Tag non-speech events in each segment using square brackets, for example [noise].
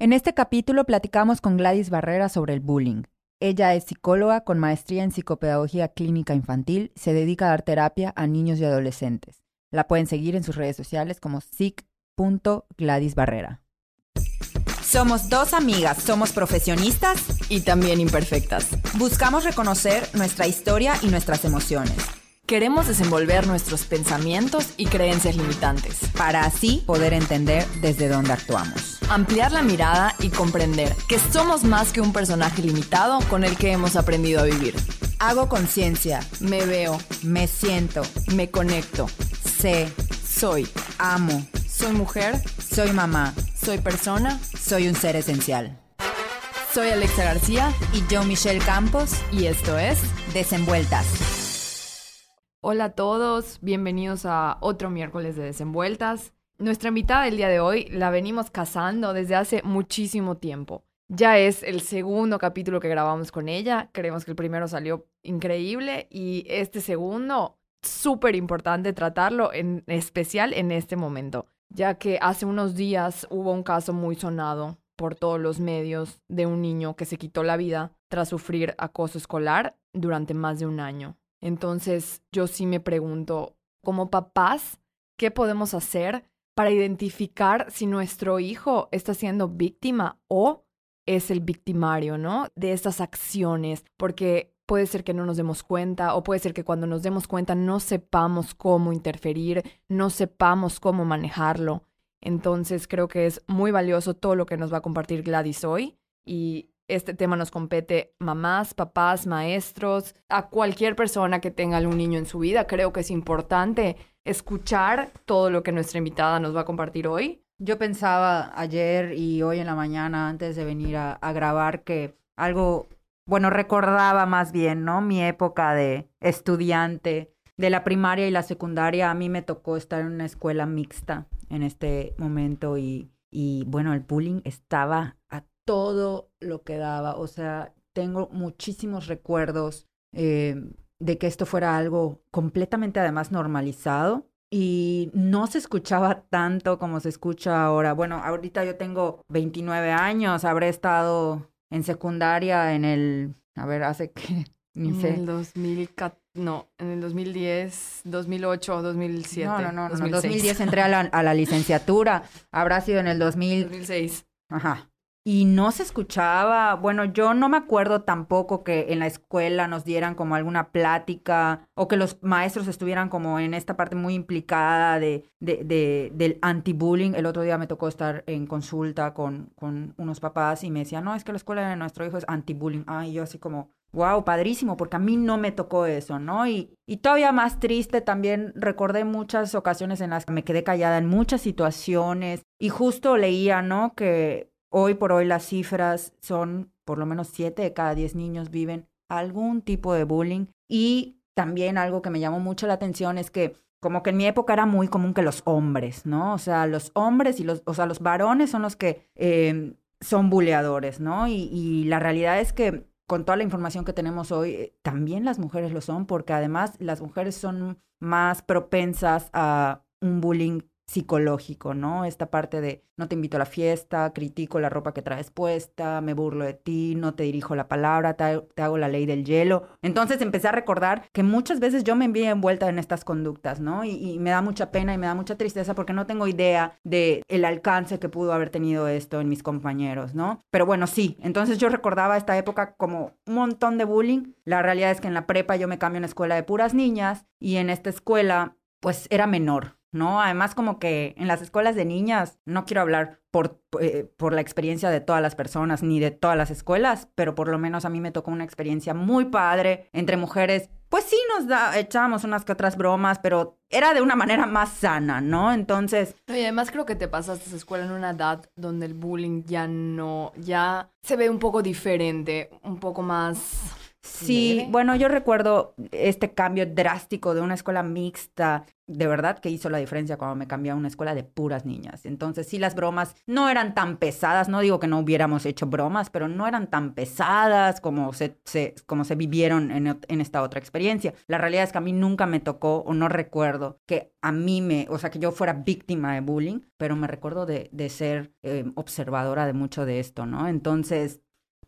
En este capítulo platicamos con Gladys Barrera sobre el bullying. Ella es psicóloga con maestría en psicopedagogía clínica infantil, se dedica a dar terapia a niños y adolescentes. La pueden seguir en sus redes sociales como sic.gladysbarrera. Somos dos amigas, somos profesionistas y también imperfectas. Buscamos reconocer nuestra historia y nuestras emociones. Queremos desenvolver nuestros pensamientos y creencias limitantes. Para así poder entender desde dónde actuamos. Ampliar la mirada y comprender que somos más que un personaje limitado con el que hemos aprendido a vivir. Hago conciencia, me veo, me siento, me conecto, sé, soy, amo, soy mujer, soy mamá, soy persona, soy un ser esencial. Soy Alexa García y yo Michelle Campos y esto es Desenvueltas. Hola a todos, bienvenidos a otro miércoles de Desenvueltas. Nuestra invitada del día de hoy la venimos cazando desde hace muchísimo tiempo. Ya es el segundo capítulo que grabamos con ella, creemos que el primero salió increíble y este segundo súper importante tratarlo en especial en este momento, ya que hace unos días hubo un caso muy sonado por todos los medios de un niño que se quitó la vida tras sufrir acoso escolar durante más de un año. Entonces yo sí me pregunto, como papás, ¿qué podemos hacer para identificar si nuestro hijo está siendo víctima o es el victimario, ¿no? De estas acciones, porque puede ser que no nos demos cuenta o puede ser que cuando nos demos cuenta no sepamos cómo interferir, no sepamos cómo manejarlo. Entonces creo que es muy valioso todo lo que nos va a compartir Gladys hoy y este tema nos compete mamás, papás, maestros, a cualquier persona que tenga algún niño en su vida. Creo que es importante escuchar todo lo que nuestra invitada nos va a compartir hoy. Yo pensaba ayer y hoy en la mañana antes de venir a, grabar que algo, bueno, recordaba más bien, ¿no? Mi época de estudiante de la primaria y la secundaria. A mí me tocó estar en una escuela mixta en este momento y, bueno, el bullying estaba a todo lo que daba. O sea, tengo muchísimos recuerdos eh, de que esto fuera algo completamente además normalizado y no se escuchaba tanto como se escucha ahora. Bueno, ahorita yo tengo 29 años, habré estado en secundaria en el, a ver, hace [laughs] que, ni sé. En el 2014. No, en el 2010, 2008, 2007. No, no, no, no, en 2010 entré a la, a la licenciatura. [laughs] Habrá sido en el 2000... 2006. Ajá y no se escuchaba. Bueno, yo no me acuerdo tampoco que en la escuela nos dieran como alguna plática o que los maestros estuvieran como en esta parte muy implicada de, de, de del anti-bullying. El otro día me tocó estar en consulta con, con unos papás y me decían, no, es que la escuela de nuestro hijo es anti-bullying. Ay, yo así como, wow, padrísimo, porque a mí no me tocó eso, ¿no? Y, y todavía más triste, también recordé muchas ocasiones en las que me quedé callada en muchas situaciones y justo leía, ¿no? Que Hoy por hoy las cifras son por lo menos 7 de cada 10 niños viven algún tipo de bullying y también algo que me llamó mucho la atención es que como que en mi época era muy común que los hombres, ¿no? O sea, los hombres y los, o sea, los varones son los que eh, son buleadores, ¿no? Y, la realidad es que con toda la información que tenemos hoy, eh, también las mujeres lo son, porque además las mujeres son más propensas a un bullying psicológico, ¿no? Esta parte de no te invito a la fiesta, critico la ropa que traes puesta, me burlo de ti, no te dirijo la palabra, te, hago la ley del hielo. Entonces empecé a recordar que muchas veces yo me envié envuelta en estas conductas, ¿no? Y, me da mucha pena y me da mucha tristeza porque no tengo idea de el alcance que pudo haber tenido esto en mis compañeros, ¿no? Pero bueno, sí, entonces yo recordaba esta época como un montón de bullying. La realidad es que en la prepa yo me cambio a una escuela de puras niñas y en esta escuela pues era menor, ¿no? Además, como que en las escuelas de niñas, no quiero hablar por, eh, por la experiencia de todas las personas ni de todas las escuelas, pero por lo menos a mí me tocó una experiencia muy padre entre mujeres. Pues sí, nos da, echábamos unas que otras bromas, pero era de una manera más sana, ¿no? Entonces. Y además creo que te pasaste esa escuela en una edad donde el bullying ya no, ya se ve un poco diferente, un poco más Sí, bueno, yo recuerdo este cambio drástico de una escuela mixta, de verdad que hizo la diferencia cuando me cambié a una escuela de puras niñas. Entonces, sí, las bromas no eran tan pesadas, no digo que no hubiéramos hecho bromas, pero no eran tan pesadas como se, como se vivieron en, en esta otra experiencia. La realidad es que a mí nunca me tocó o no recuerdo que a mí me, o sea, que yo fuera víctima de bullying, pero me recuerdo de, de ser eh, observadora de mucho de esto, ¿no? Entonces,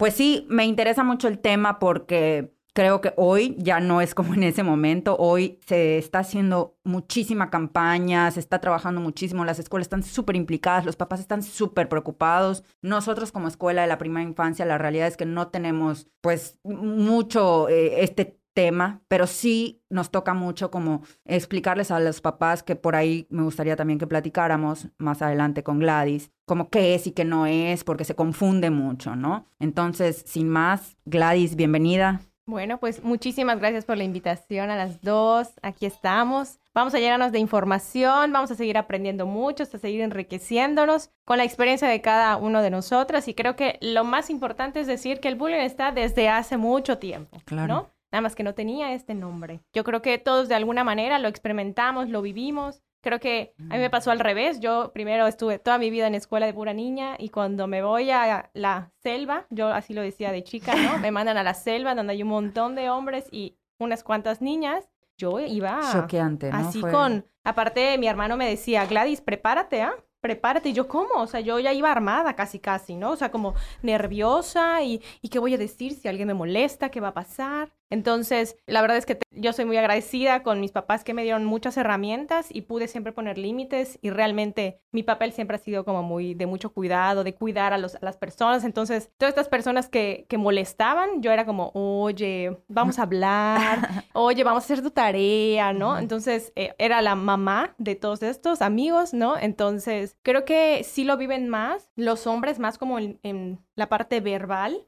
pues sí, me interesa mucho el tema porque creo que hoy ya no es como en ese momento. Hoy se está haciendo muchísima campaña, se está trabajando muchísimo, las escuelas están súper implicadas, los papás están súper preocupados. Nosotros como escuela de la primera infancia, la realidad es que no tenemos pues mucho eh, este tema, pero sí nos toca mucho como explicarles a los papás que por ahí me gustaría también que platicáramos más adelante con Gladys, como qué es y qué no es, porque se confunde mucho, ¿no? Entonces, sin más, Gladys, bienvenida. Bueno, pues muchísimas gracias por la invitación a las dos. Aquí estamos. Vamos a llenarnos de información, vamos a seguir aprendiendo mucho, a seguir enriqueciéndonos con la experiencia de cada uno de nosotras. Y creo que lo más importante es decir que el bullying está desde hace mucho tiempo, claro. ¿no? Nada más que no tenía este nombre. Yo creo que todos de alguna manera lo experimentamos, lo vivimos. Creo que a mí me pasó al revés. Yo primero estuve toda mi vida en escuela de pura niña y cuando me voy a la selva, yo así lo decía de chica, ¿no? [laughs] Me mandan a la selva donde hay un montón de hombres y unas cuantas niñas. Yo iba choqueante, ¿no? Así con, aparte mi hermano me decía, Gladys, prepárate, ¿ah? Prepárate. Y yo, ¿cómo? O sea, yo ya iba armada casi, casi, ¿no? O sea, como nerviosa y, y ¿qué voy a decir si alguien me molesta? ¿Qué va a pasar? Entonces, la verdad es que yo soy muy agradecida con mis papás que me dieron muchas herramientas y pude siempre poner límites y realmente mi papel siempre ha sido como muy de mucho cuidado, de cuidar a, los, a las personas. Entonces, todas estas personas que, que molestaban, yo era como, oye, vamos a hablar, [laughs] oye, vamos a hacer tu tarea, ¿no? Entonces, eh, era la mamá de todos estos amigos, ¿no? Entonces, creo que sí lo viven más, los hombres más como en la parte verbal,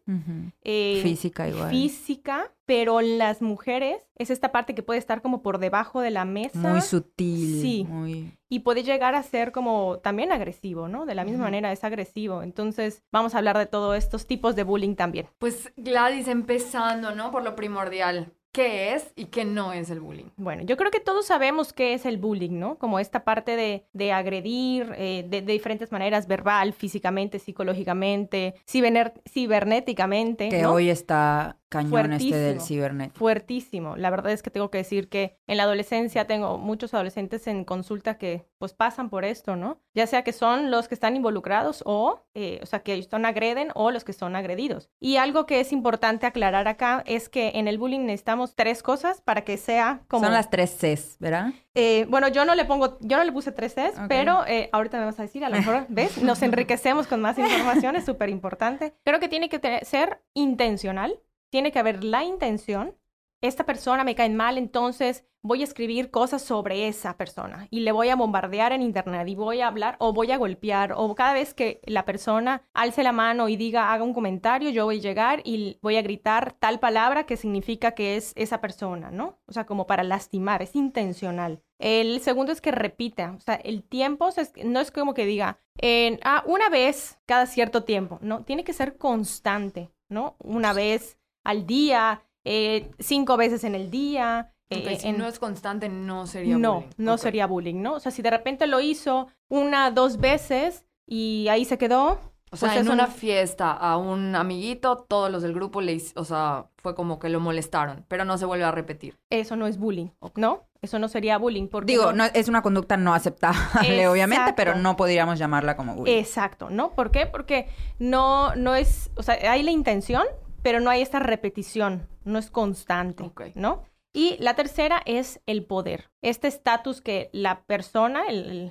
eh, física igual. Física, pero las mujeres es esta parte que puede estar como por debajo de la mesa. Muy sutil. Sí. Muy... Y puede llegar a ser como también agresivo, ¿no? De la misma manera es agresivo. Entonces, vamos a hablar de todos estos tipos de bullying también. Pues Gladys, empezando, ¿no? Por lo primordial qué es y qué no es el bullying. Bueno, yo creo que todos sabemos qué es el bullying, ¿no? Como esta parte de, de agredir eh, de, diferentes maneras, verbal, físicamente, psicológicamente, cibernéticamente. Que hoy está cañón este del cibernet. Fuertísimo. La verdad es que tengo que decir que en la adolescencia tengo muchos adolescentes en consulta que pues pasan por esto, ¿no? Ya sea que son los que están involucrados o, eh, o sea, que son agreden o los que son agredidos. Y algo que es importante aclarar acá es que en el bullying necesitamos tres cosas para que sea como... Son las tres Cs, ¿verdad? Eh, bueno, yo no le pongo, yo no le puse tres Cs, pero eh, ahorita me vas a decir, a lo mejor, [laughs] ¿ves? Nos enriquecemos con más información, es súper importante. Creo que tiene que ser intencional, tiene que haber la intención. Esta persona me cae mal, entonces voy a escribir cosas sobre esa persona y le voy a bombardear en internet y voy a hablar o voy a golpear o cada vez que la persona alce la mano y diga haga un comentario, yo voy a llegar y voy a gritar tal palabra que significa que es esa persona, ¿no? O sea, como para lastimar, es intencional. El segundo es que repita, o sea, el tiempo no es como que diga, en, ah, una vez cada cierto tiempo, no, tiene que ser constante, ¿no? Una vez al día, eh, cinco veces en el día. Eh, si no es constante, no sería no, bullying. No, no sería bullying, ¿no? O sea, si de repente lo hizo una, dos veces y ahí se quedó. O sea, pues en una fiesta a un amiguito, todos los del grupo le, o sea, fue como que lo molestaron, pero no se vuelve a repetir. Eso no es bullying, ¿no? Eso no sería bullying. Porque Digo, no... es una conducta no aceptable, obviamente, pero no podríamos llamarla como bullying. Exacto, ¿no? ¿Por qué? Porque no, no es, o sea, hay la intención, pero no hay esta repetición, no es constante, ¿no? Y la tercera es el poder. Este estatus que la persona,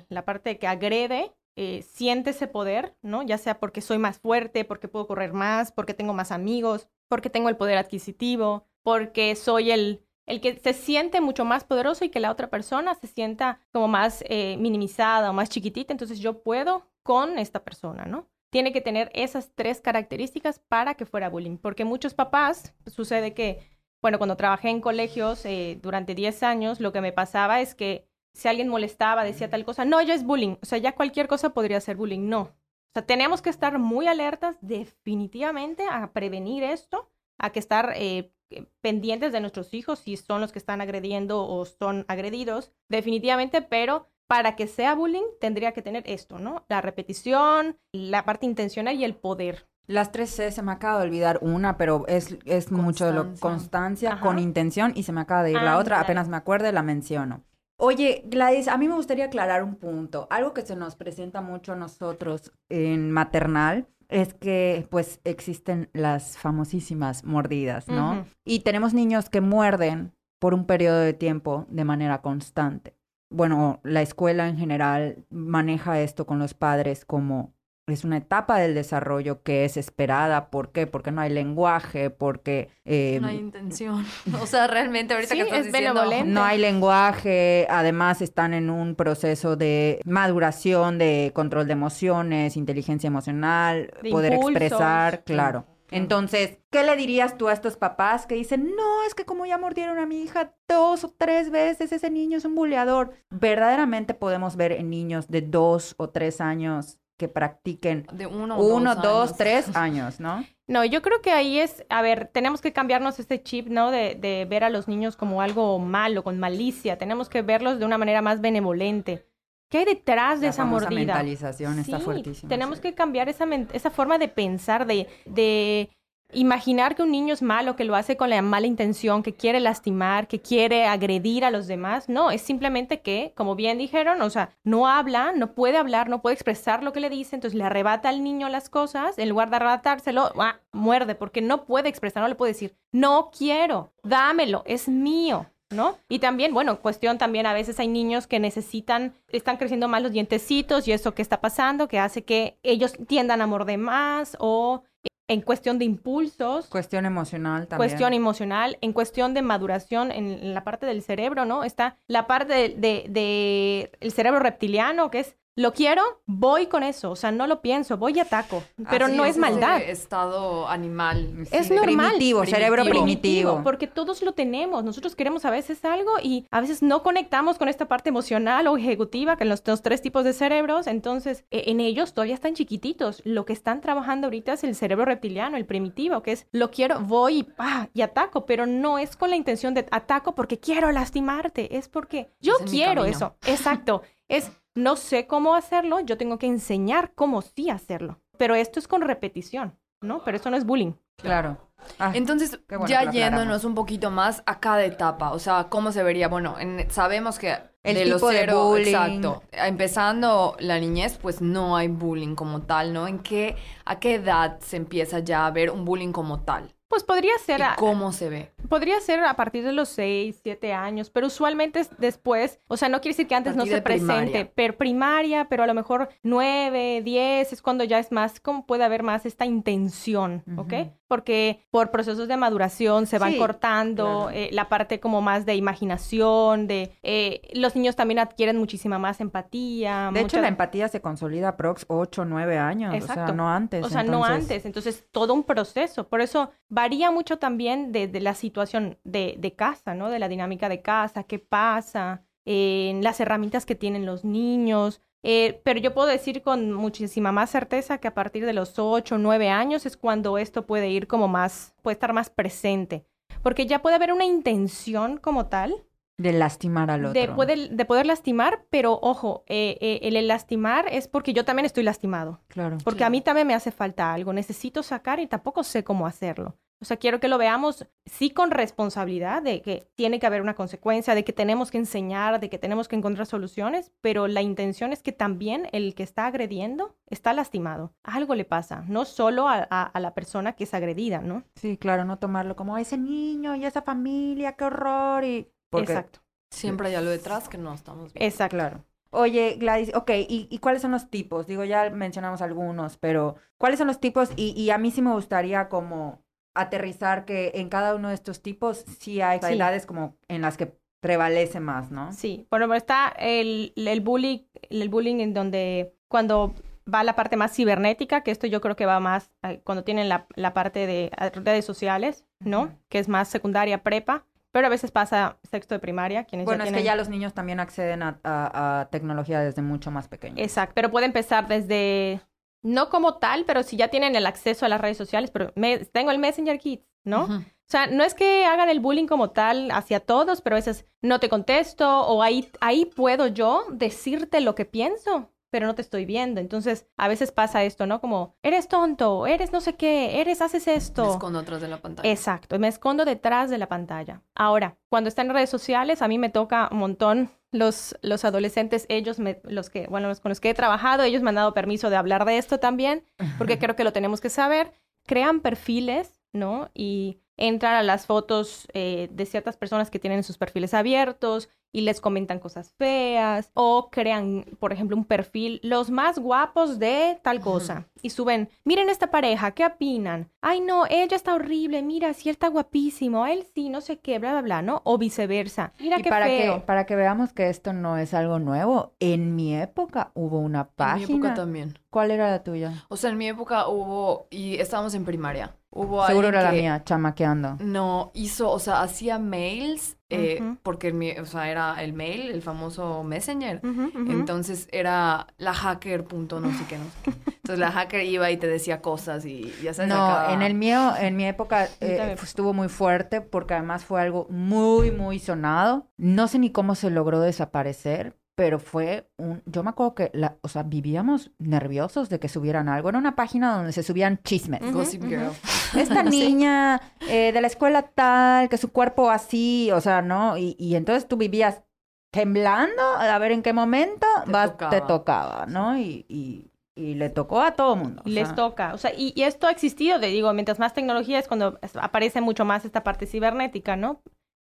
la parte que agrede, eh, siente ese poder, ¿no? Ya sea porque soy más fuerte, porque puedo correr más, porque tengo más amigos, porque tengo el poder adquisitivo, porque soy el, el que se siente mucho más poderoso y que la otra persona se sienta como más eh, minimizada o más chiquitita, entonces yo puedo con esta persona, ¿no? Tiene que tener esas tres características para que fuera bullying. Porque muchos papás, sucede que, bueno, cuando trabajé en colegios eh, durante 10 años, lo que me pasaba es que si alguien molestaba, decía tal cosa, no, ya es bullying. O sea, ya cualquier cosa podría ser bullying. No. O sea, tenemos que estar muy alertas definitivamente a prevenir esto, a que estar eh, pendientes de nuestros hijos si son los que están agrediendo o son agredidos, definitivamente, pero para que sea bullying tendría que tener esto, ¿no? La repetición, la parte intencional y el poder. Las tres C se me acaba de olvidar una, pero es, es mucho de lo constancia con intención y se me acaba de ir la otra, apenas me acuerde la menciono. Oye, Gladys, a mí me gustaría aclarar un punto. Algo que se nos presenta mucho a nosotros en maternal es que pues existen las famosísimas mordidas, ¿no? Y tenemos niños que muerden por un periodo de tiempo de manera constante. Bueno, la escuela en general maneja esto con los padres como es una etapa del desarrollo que es esperada. ¿Por qué? Porque no hay lenguaje, porque... Eh, no hay intención. [laughs] O sea, realmente ahorita que estás diciendo... No hay lenguaje, además están en un proceso de maduración, de control de emociones, inteligencia emocional, poder expresar, claro. Entonces, ¿qué le dirías tú a estos papás que dicen, no, es que como ya mordieron a mi hija dos o tres veces, ese niño es un buleador? Verdaderamente podemos ver en niños de dos o tres años que practiquen de uno, uno dos, tres [laughs] años, ¿no? No, yo creo que ahí es, a ver, tenemos que cambiarnos este chip, ¿no? De, de ver a los niños como algo malo, con malicia. Tenemos que verlos de una manera más benevolente. ¿Qué hay detrás de esa mordida? La mentalización está fuertísima. Tenemos que cambiar esa, esa forma de pensar, de, de imaginar que un niño es malo, que lo hace con la mala intención, que quiere lastimar, que quiere agredir a los demás. No, es simplemente que, como bien dijeron, o sea, no habla, no puede hablar, no puede expresar lo que le dice, entonces le arrebata al niño las cosas, en lugar de arrebatárselo, ah, muerde, porque no puede expresar, no le puede decir, no quiero, dámelo, es mío. ¿No? Y también, bueno, cuestión también a veces hay niños que necesitan, están creciendo más los dientecitos y eso que está pasando, que hace que ellos tiendan a morder más o en cuestión de impulsos. Cuestión emocional también. Cuestión emocional, en cuestión de maduración en, la parte del cerebro, ¿no? Está la parte del de, el cerebro reptiliano, que es lo quiero, voy con eso, o sea, no lo pienso, voy y ataco, pero no es, maldad. estado animal. es normal. Primitivo, cerebro primitivo. Porque todos lo tenemos, nosotros queremos a veces algo y a veces no conectamos con esta parte emocional o ejecutiva, que en los, tres tipos de cerebros, entonces e, en ellos todavía están chiquititos. Lo que están trabajando ahorita es el cerebro reptiliano, el primitivo, que es lo quiero, voy y ataco, pero no es con la intención de ataco porque quiero lastimarte, es porque yo quiero eso. Exacto. Es no sé cómo hacerlo, yo tengo que enseñar cómo sí hacerlo. Pero esto es con repetición, ¿no? Pero eso no es bullying. Claro. Ah, Entonces, ya yéndonos un poquito más a cada etapa, o sea, ¿cómo se vería? Bueno, sabemos que el de tipo de bullying. exacto, empezando la niñez, pues no hay bullying como tal, ¿no? ¿En qué, a qué edad se empieza ya a ver un bullying como tal? Pues podría ser... ¿Y ¿Cómo se ve? Podría ser a partir de los 6, 7 años, pero usualmente es después, o sea, no quiere decir que antes no se presente, pero primaria, pero a lo mejor 9, 10 es cuando ya es más, como puede haber más esta intención, ¿ok? Porque por procesos de maduración se van cortando eh, la parte como más de imaginación, de eh, los niños también adquieren muchísima más empatía. De hecho, la empatía se consolida prox 8, 9 años, o sea, no antes. O sea, no antes, entonces todo un proceso, por eso varía mucho también de, de la situación de, de, casa, ¿no? De la dinámica de casa, qué pasa, en las herramientas que tienen los niños. Eh, pero yo puedo decir con muchísima más certeza que a partir de los 8 o 9 años es cuando esto puede ir como más, puede estar más presente. Porque ya puede haber una intención como tal. De lastimar al otro. De poder, de poder lastimar, pero ojo, eh, eh, el, lastimar es porque yo también estoy lastimado. Claro. Porque a mí también me hace falta algo, necesito sacar y tampoco sé cómo hacerlo. O sea, quiero que lo veamos sí con responsabilidad de que tiene que haber una consecuencia, de que tenemos que enseñar, de que tenemos que encontrar soluciones, pero la intención es que también el que está agrediendo está lastimado. Algo le pasa, no solo a, la persona que es agredida, ¿no? Sí, claro, no tomarlo como ese niño y esa familia, qué horror. Y... Exacto. Siempre hay algo detrás que no estamos viendo. Exacto. Claro. Oye, Gladys, ok, ¿y, ¿y, cuáles son los tipos? Digo, ya mencionamos algunos, pero ¿cuáles son los tipos? Y, y a mí sí me gustaría como aterrizar que en cada uno de estos tipos sí hay edades como en las que prevalece más, ¿no? Sí, por ejemplo, está el, el, bullying, el bullying en donde cuando va la parte más cibernética, que esto yo creo que va más cuando tienen la, la parte de redes sociales, ¿no? Que es más secundaria, prepa. Pero a veces pasa sexto de primaria. Quienes bueno, es que ya los niños también acceden a, a, tecnología desde mucho más pequeño. Exacto, pero puede empezar desde no como tal, pero si ya tienen el acceso a las redes sociales, pero me, tengo el Messenger Kids, ¿no? O sea, no es que hagan el bullying como tal hacia todos, pero a veces no te contesto o ahí, ahí puedo yo decirte lo que pienso pero no te estoy viendo. Entonces, a veces pasa esto, ¿no? Como, eres tonto, eres no sé qué, eres, haces esto. Me escondo detrás de la pantalla. Exacto, me escondo detrás de la pantalla. Ahora, cuando está en redes sociales, a mí me toca un montón los, los adolescentes, ellos, me, los que, bueno, los con los que he trabajado, ellos me han dado permiso de hablar de esto también, porque [laughs] creo que lo tenemos que saber. Crean perfiles, ¿no? Y entran a las fotos eh, de ciertas personas que tienen sus perfiles abiertos y les comentan cosas feas o crean, por ejemplo, un perfil, los más guapos de tal cosa y suben, miren esta pareja, ¿qué opinan? Ay, no, ella está horrible, mira, sí está guapísimo, él sí, no sé qué, bla, bla, bla, ¿no? O viceversa. Mira qué para feo. Que, para que veamos que esto no es algo nuevo, en mi época hubo una página. En mi época también. ¿Cuál era la tuya? O sea, en mi época hubo, y estábamos en primaria. Hubo Seguro era que, la mía, chamaqueando. No, hizo, o sea, hacía mails, eh, porque mi, o sea, era el mail, el famoso Messenger. Entonces era la hacker punto no sé qué, no sé qué. Entonces la hacker iba y te decía cosas y ya sabes. No, en el mío, en mi época eh, estuvo muy fuerte porque además fue algo muy, muy sonado. No sé ni cómo se logró desaparecer, pero fue un, yo me acuerdo que, la, o sea, vivíamos nerviosos de que subieran algo. Era una página donde se subían chismes. Gossip Girl. [laughs] Esta niña eh, de la escuela tal, que su cuerpo así, o sea, ¿no? Y, y entonces tú vivías temblando a ver en qué momento te, tocaba. Te tocaba, ¿no? Y, y, y, le tocó a todo mundo. Les toca, o sea, y, y, esto ha existido, te digo, mientras más tecnología es cuando aparece mucho más esta parte cibernética, ¿no?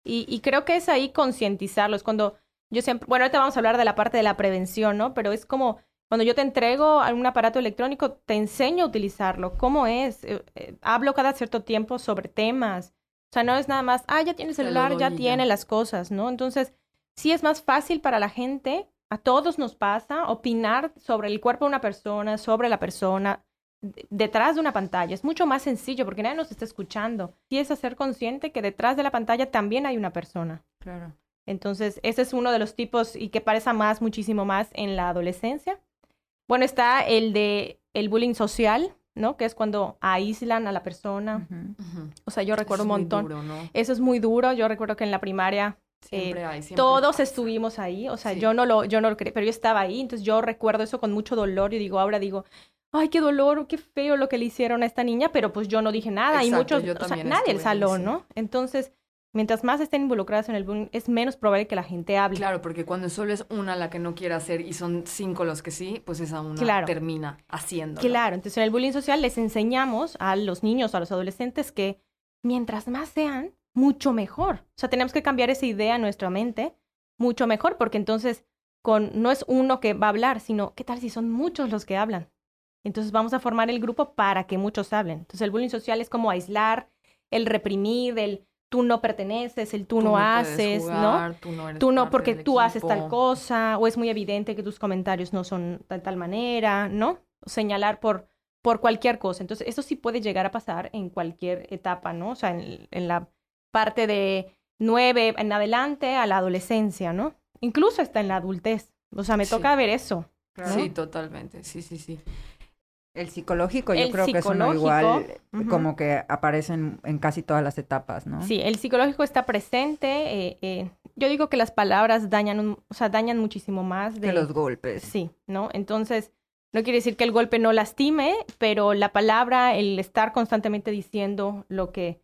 Y, y creo que es ahí concientizarlo, es cuando yo siempre, bueno, ahorita vamos a hablar de la parte de la prevención, ¿no? Pero es como cuando yo te entrego un aparato electrónico, te enseño a utilizarlo. ¿Cómo es? Eh, eh, hablo cada cierto tiempo sobre temas. O sea, no es nada más, ah, ya tiene celular, ya tiene las cosas, ¿no? Entonces, sí es más fácil para la gente, a todos nos pasa, opinar sobre el cuerpo de una persona, sobre la persona, detrás de una pantalla. Es mucho más sencillo porque nadie nos está escuchando. Sí es hacer consciente que detrás de la pantalla también hay una persona. Claro. Entonces, ese es uno de los tipos y que parece más, muchísimo más en la adolescencia. Bueno, está el de el bullying social, ¿no? Que es cuando aíslan a la persona. Uh -huh. Uh -huh. O sea, yo recuerdo Eso un es muy montón. duro, ¿no? Eso es muy duro. Yo recuerdo que en la primaria Siempre eh, hay, siempre todos pasa. estuvimos ahí. O sea, Sí. yo no lo, yo no lo creí, pero yo estaba ahí. Entonces yo recuerdo eso con mucho dolor. Y digo, ahora digo, ay, qué dolor, qué feo lo que le hicieron a esta niña, pero pues yo no dije nada. y Exacto, muchos, yo o sea, nadie del salón, sí. ¿no? Entonces, mientras más estén involucradas en el bullying, es menos probable que la gente hable. Claro, porque cuando solo es una la que no quiere hacer y son cinco los que sí, pues esa una Claro. termina haciendo. Claro, entonces en el bullying social les enseñamos a los niños, a los adolescentes que mientras más sean, mucho mejor. O sea, tenemos que cambiar esa idea en nuestra mente, mucho mejor, porque entonces con no es uno que va a hablar, sino qué tal si son muchos los que hablan. Entonces vamos a formar el grupo para que muchos hablen. Entonces el bullying social es como aislar, el reprimir, el tú no perteneces, el tú, no, haces, ¿no? Tú no, eres tú no parte porque tú haces tal cosa o es muy evidente que tus comentarios no son de tal manera, ¿no? O señalar por por cualquier cosa. Entonces, eso sí puede llegar a pasar en cualquier etapa, ¿no? O sea, en, en la parte de nueve en adelante a la adolescencia, ¿no? Incluso hasta en la adultez. O sea, me Sí. toca ver eso. Sí, totalmente. Sí, sí, sí. El psicológico, yo El creo que es uno igual, como que aparecen en casi todas las etapas, ¿no? Sí, el psicológico está presente. eh, eh, yo digo que las palabras dañan, un- o sea, dañan muchísimo más de Que los golpes. Sí, ¿no? Entonces, no quiere decir que el golpe no lastime, pero la palabra, el estar constantemente diciendo lo que,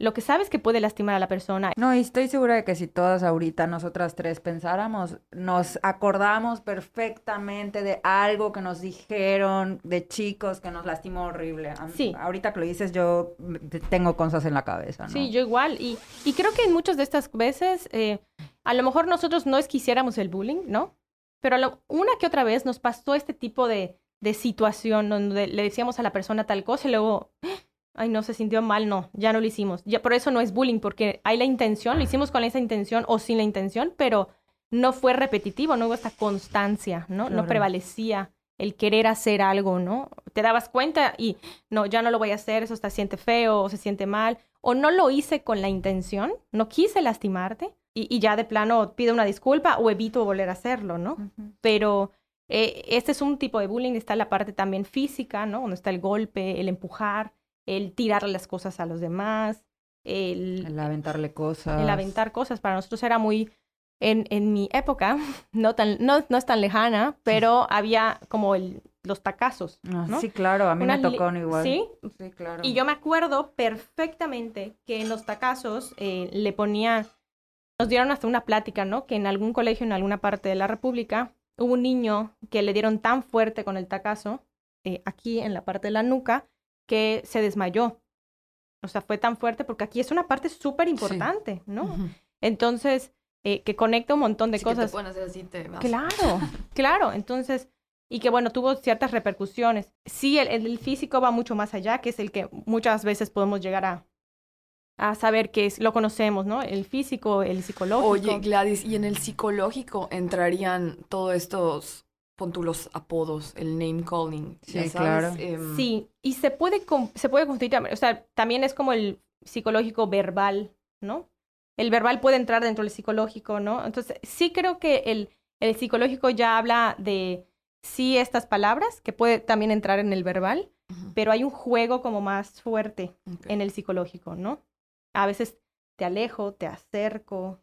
lo que sabes que puede lastimar a la persona. No, y estoy segura de que si todas ahorita nosotras tres pensáramos, nos acordamos perfectamente de algo que nos dijeron de chicos que nos lastimó horrible. Sí. Ahorita que lo dices, yo tengo cosas en la cabeza, ¿no? Sí, yo igual. Y, y creo que en muchas de estas veces, eh, a lo mejor nosotros no es que hiciéramos el bullying, ¿no? Pero lo- una que otra vez nos pasó este tipo de, de situación donde le decíamos a la persona tal cosa y luego, ay, no, se sintió mal, no, ya no lo hicimos. Ya, por eso no es bullying, porque hay la intención, lo hicimos con esa intención o sin la intención, pero no fue repetitivo, no hubo esta constancia, ¿no? No prevalecía el querer hacer algo, ¿no? Te dabas cuenta y, no, ya no lo voy a hacer, eso se siente feo o se siente mal, o no lo hice con la intención, no quise lastimarte y, y ya de plano pido una disculpa o evito volver a hacerlo, ¿no? Pero eh, este es un tipo de bullying, está la parte también física, ¿no? Donde está el golpe, el empujar, el tirar las cosas a los demás. el, el aventarle cosas. El aventar cosas. Para nosotros era muy, en, en mi época, [laughs] no, tan, no, no es tan lejana, pero había como el, los tacazos. Ah, ¿no? Sí, claro, a mí Una me tocó igual. ¿Sí? Sí, claro. Y yo me acuerdo perfectamente que en los tacazos eh, le ponían, nos dieron hasta una plática, ¿no? Que en algún colegio, en alguna parte de la República, hubo un niño que le dieron tan fuerte con el tacazo, eh, aquí en la parte de la nuca, que se desmayó. O sea, fue tan fuerte porque aquí es una parte súper importante, ¿no? Entonces, eh, que conecta un montón de Sí, que te cosas. hacer así, te vas. Claro, [laughs] claro. Entonces, y que bueno, tuvo ciertas repercusiones. Sí, el, el físico va mucho más allá, que es el que muchas veces podemos llegar a, a saber que es, lo conocemos, ¿no? El físico, el psicológico. Oye, Gladys, ¿y en el psicológico entrarían todos estos, pon tú los apodos, el name calling? ya Sí, sabes? claro. Em, Sí, y se puede, con- se puede constituir, o sea, también es como el psicológico verbal, ¿no? El verbal puede entrar dentro del psicológico, ¿no? Entonces, sí creo que el, el psicológico ya habla de sí estas palabras, que puede también entrar en el verbal, pero hay un juego como más fuerte en el psicológico, ¿no? A veces te alejo, te acerco,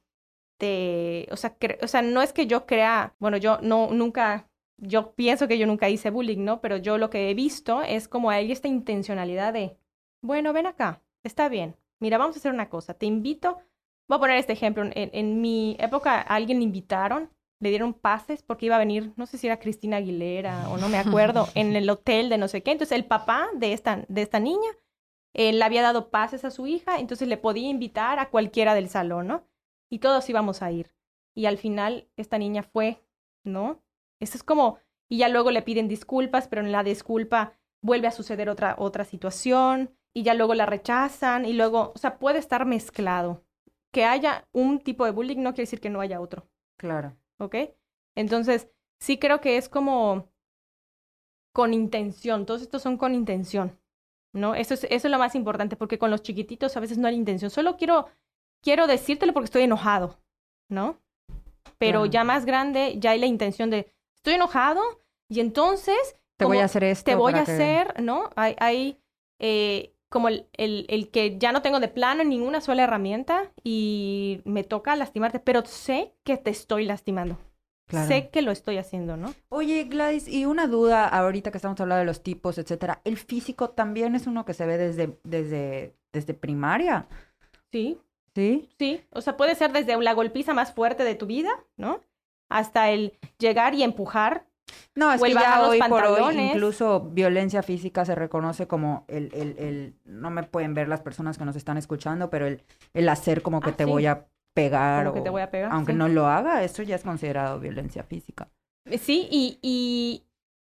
te, o sea, cre- o sea, no es que yo crea, bueno, yo no nunca yo pienso que yo nunca hice bullying, ¿no? Pero yo lo que he visto es como hay esta intencionalidad de, bueno, ven acá, está bien. Mira, vamos a hacer una cosa. Te invito, voy a poner este ejemplo. En, en mi época a alguien le invitaron, le dieron pases porque iba a venir, no sé si era Cristina Aguilera o no me acuerdo, [laughs] en el hotel de no sé qué. Entonces el papá de esta, de esta niña eh, le había dado pases a su hija, entonces le podía invitar a cualquiera del salón, ¿no? Y todos íbamos a ir. Y al final esta niña fue, ¿no? Eso es como, y ya luego le piden disculpas, pero en la disculpa vuelve a suceder otra, otra situación, y ya luego la rechazan, y luego, o sea, puede estar mezclado. Que haya un tipo de bullying no quiere decir que no haya otro, Claro. ¿ok? Entonces, sí creo que es como con intención, todos estos son con intención, ¿no? Eso es, eso es lo más importante, porque con los chiquititos a veces no hay intención, solo quiero, quiero decírtelo porque estoy enojado, ¿no? Pero Claro. ya más grande, ya hay la intención de, estoy enojado y entonces Te voy a hacer esto. te voy a que- hacer, ¿no? Hay, hay eh, como el, el, el que ya no tengo de plano ninguna sola herramienta y me toca lastimarte, pero sé que te estoy lastimando. Claro. Sé que lo estoy haciendo, ¿no? Oye, Gladys, y una duda ahorita que estamos hablando de los tipos, etcétera. ¿El físico también es uno que se ve desde, desde, desde primaria? Sí, ¿Sí? sí. O sea, puede ser desde la golpiza más fuerte de tu vida, ¿no? Hasta el llegar y empujar. No, es O que ya hoy por hoy incluso violencia física se reconoce como el, el, el, no me pueden ver las personas que nos están escuchando, pero el, el hacer como que Ah, te sí. voy a pegar Como que te o- voy a pegar, aunque sí. no lo haga, eso ya es considerado violencia física. Eh, Sí, y, y,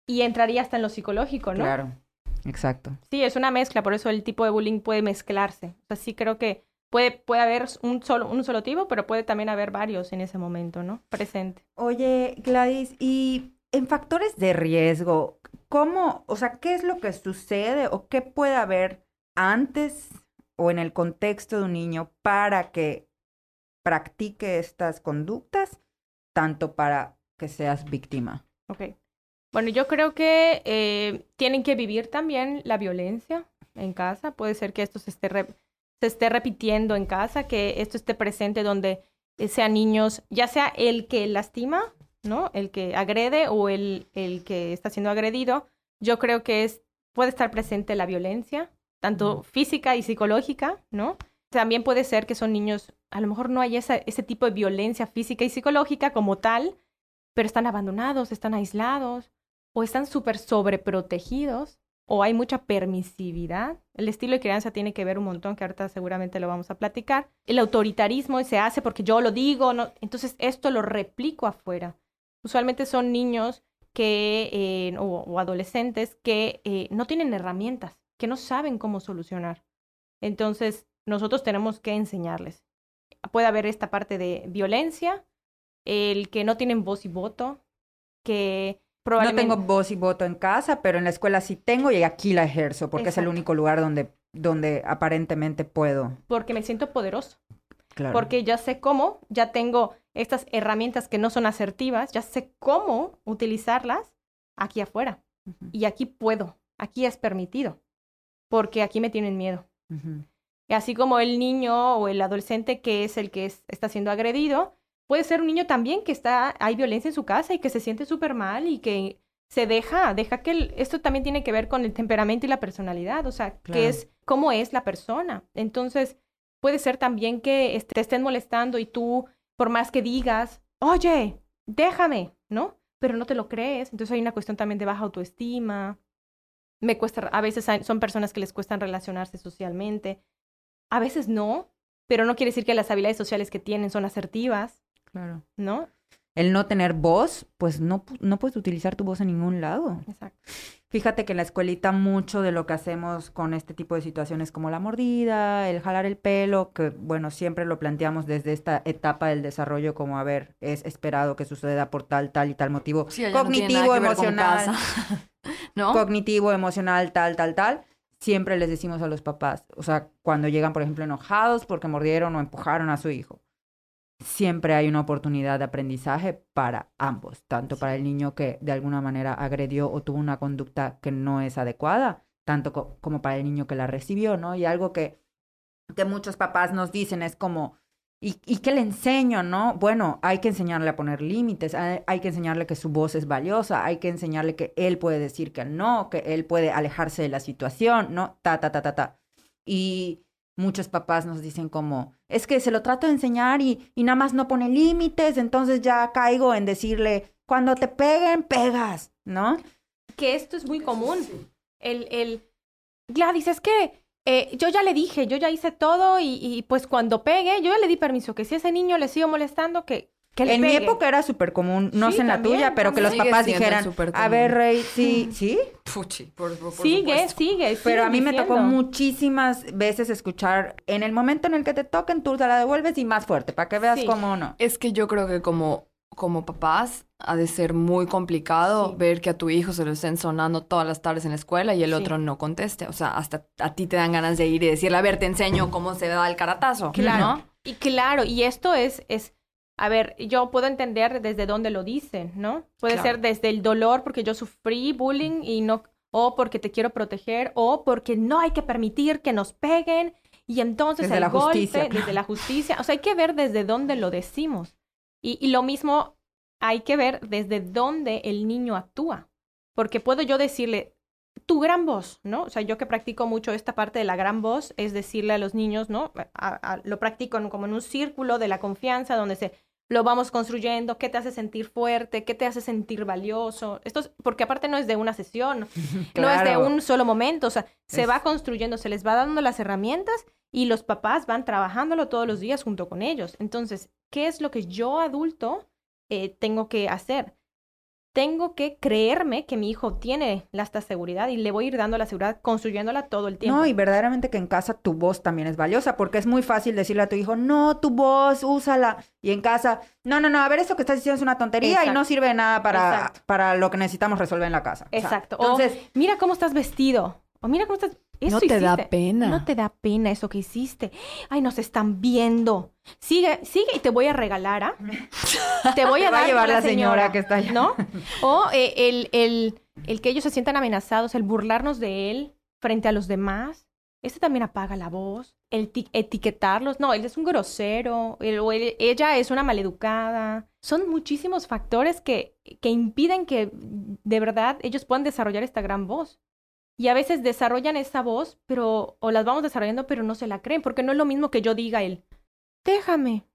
y entraría hasta en lo psicológico, ¿no? Claro, exacto. Sí, es una mezcla, por eso el tipo de bullying puede mezclarse. O sea, sí creo que puede, puede haber un solo, un solo tipo, pero puede también haber varios en ese momento, ¿no? Presente. Oye, Gladys, y en factores de riesgo, ¿cómo, o sea, qué es lo que sucede o qué puede haber antes o en el contexto de un niño para que practique estas conductas, tanto para que seas víctima? Ok. Bueno, yo creo que eh, tienen que vivir también la violencia en casa. Puede ser que esto se esté, re- se esté repitiendo en casa, que esto esté presente donde eh, sean niños, ya sea el que lastima, ¿no? El que agrede o el, el que está siendo agredido. Yo creo que es, puede estar presente la violencia, tanto física y psicológica, ¿no? También puede ser que son niños, a lo mejor no hay esa, ese tipo de violencia física y psicológica como tal, pero están abandonados, están aislados, o están súper sobreprotegidos, o hay mucha permisividad. El estilo de crianza tiene que ver un montón, que ahorita seguramente lo vamos a platicar. El autoritarismo se hace porque yo lo digo, entonces esto lo replico afuera. Usualmente son niños que, eh, o, o adolescentes que eh, no tienen herramientas, que no saben cómo solucionar. Entonces, nosotros tenemos que enseñarles. Puede haber esta parte de violencia, el que no tienen voz y voto, que No tengo voz y voto en casa, pero en la escuela sí tengo y aquí la ejerzo porque es el único lugar donde, donde aparentemente puedo. Porque me siento poderoso. Claro. Porque ya sé cómo, ya tengo estas herramientas que no son asertivas, ya sé cómo utilizarlas aquí afuera. Y aquí puedo, aquí es permitido. Porque aquí me tienen miedo. ujú. Así como el niño o el adolescente que es el que está siendo agredido, puede ser un niño también que está, hay violencia en su casa y que se siente súper mal y que se deja, deja que esto también tiene que ver con el temperamento y la personalidad, o sea, que es cómo es la persona. Entonces, puede ser también que te estén molestando y tú, por más que digas, oye, déjame, ¿no? Pero no te lo crees. Entonces hay una cuestión también de baja autoestima. Me cuesta, a veces son personas que les cuestan relacionarse socialmente. A veces no, pero no quiere decir que las habilidades sociales que tienen son asertivas. Claro. ¿No? El no tener voz, pues no, no puedes utilizar tu voz en ningún lado. Exacto. Fíjate que en la escuelita mucho de lo que hacemos con este tipo de situaciones como la mordida, el jalar el pelo, que bueno, siempre lo planteamos desde esta etapa del desarrollo como, a ver, es esperado que suceda por tal, tal y tal motivo cognitivo, emocional, [laughs] ¿no? Cognitivo, emocional, tal, tal, tal. Siempre les decimos a los papás, o sea, cuando llegan, por ejemplo, enojados porque mordieron o empujaron a su hijo siempre hay una oportunidad de aprendizaje para ambos, tanto para el niño que de alguna manera agredió o tuvo una conducta que no es adecuada, tanto como para el niño que la recibió, ¿no? Y algo que, que muchos papás nos dicen es como, ¿y, ¿y qué le enseño, no? Bueno, hay que enseñarle a poner límites, hay, hay que enseñarle que su voz es valiosa, hay que enseñarle que él puede decir que no, que él puede alejarse de la situación, ¿no? Ta, ta, ta, ta, ta. Y muchos papás nos dicen como, es que se lo trato de enseñar y, y nada más no pone límites, entonces ya caigo en decirle, cuando te peguen, pegas, ¿no? Que esto es muy común. El, el, Gladys, es que eh, yo ya le dije, yo ya hice todo y, y, pues cuando pegue, yo ya le di permiso que si ese niño le sigo molestando, que en mi época era súper común, no sé en la tuya, pero que los papás dijeran, a ver, Rey, sí, [laughs] ¿sí? Puchi, por, sigue, sigue, Pero a mí me tocó muchísimas veces escuchar, en el momento en el que te toquen, tú te la devuelves y más fuerte, para que veas cómo no. Es que yo creo que como, como papás ha de ser muy complicado ver que a tu hijo se lo estén sonando todas las tardes en la escuela y el otro no conteste. O sea, hasta a ti te dan ganas de ir y decirle, a ver, te enseño cómo se da el caratazo. Claro. Y claro, y esto es, es a ver, yo puedo entender desde dónde lo dicen, ¿no? Puede ser desde el dolor porque yo sufrí bullying y no, o porque te quiero proteger, o porque no hay que permitir que nos peguen y entonces desde el la golpe, justicia, desde la justicia, o sea, hay que ver desde dónde lo decimos. Y, y lo mismo hay que ver desde dónde el niño actúa, porque puedo yo decirle, tu gran voz, ¿no? O sea, yo que practico mucho esta parte de la gran voz, es decirle a los niños, ¿no? lo practico como en un círculo de la confianza donde se lo vamos construyendo, qué te hace sentir fuerte, qué te hace sentir valioso. Esto es, porque aparte no es de una sesión, [laughs] no es de un solo momento, o sea, se va construyendo, se les va dando las herramientas y los papás van trabajándolo todos los días junto con ellos. Entonces, ¿qué es lo que yo adulto eh, tengo que hacer? Tengo que creerme que mi hijo tiene esta seguridad y le voy a ir dando la seguridad, construyéndola todo el tiempo. No, y verdaderamente que en casa tu voz también es valiosa, porque es muy fácil decirle a tu hijo, no, tu voz, úsala. Y en casa, no, no, no, a ver, eso que estás diciendo es una tontería y no sirve de nada para, para lo que necesitamos resolver en la casa. Exacto. entonces, mira cómo estás vestido. O mira cómo estás no te da pena. No te da pena eso que hiciste. Ay, nos están viendo. Sigue, sigue y te voy a regalar, ¿ah? [laughs] Te voy a dar a llevar la señora, que está allá. ¿No? [laughs] O eh, el, el, el que ellos se sientan amenazados, el burlarnos de él frente a los demás. Este también apaga la voz. El etiquetarlos. No, él es un grosero. o ella es una maleducada. Son muchísimos factores que, que impiden que de verdad ellos puedan desarrollar esta gran voz. Y a veces desarrollan esa voz, pero, o las vamos desarrollando, pero no se la creen, porque no es lo mismo que yo diga él, déjame,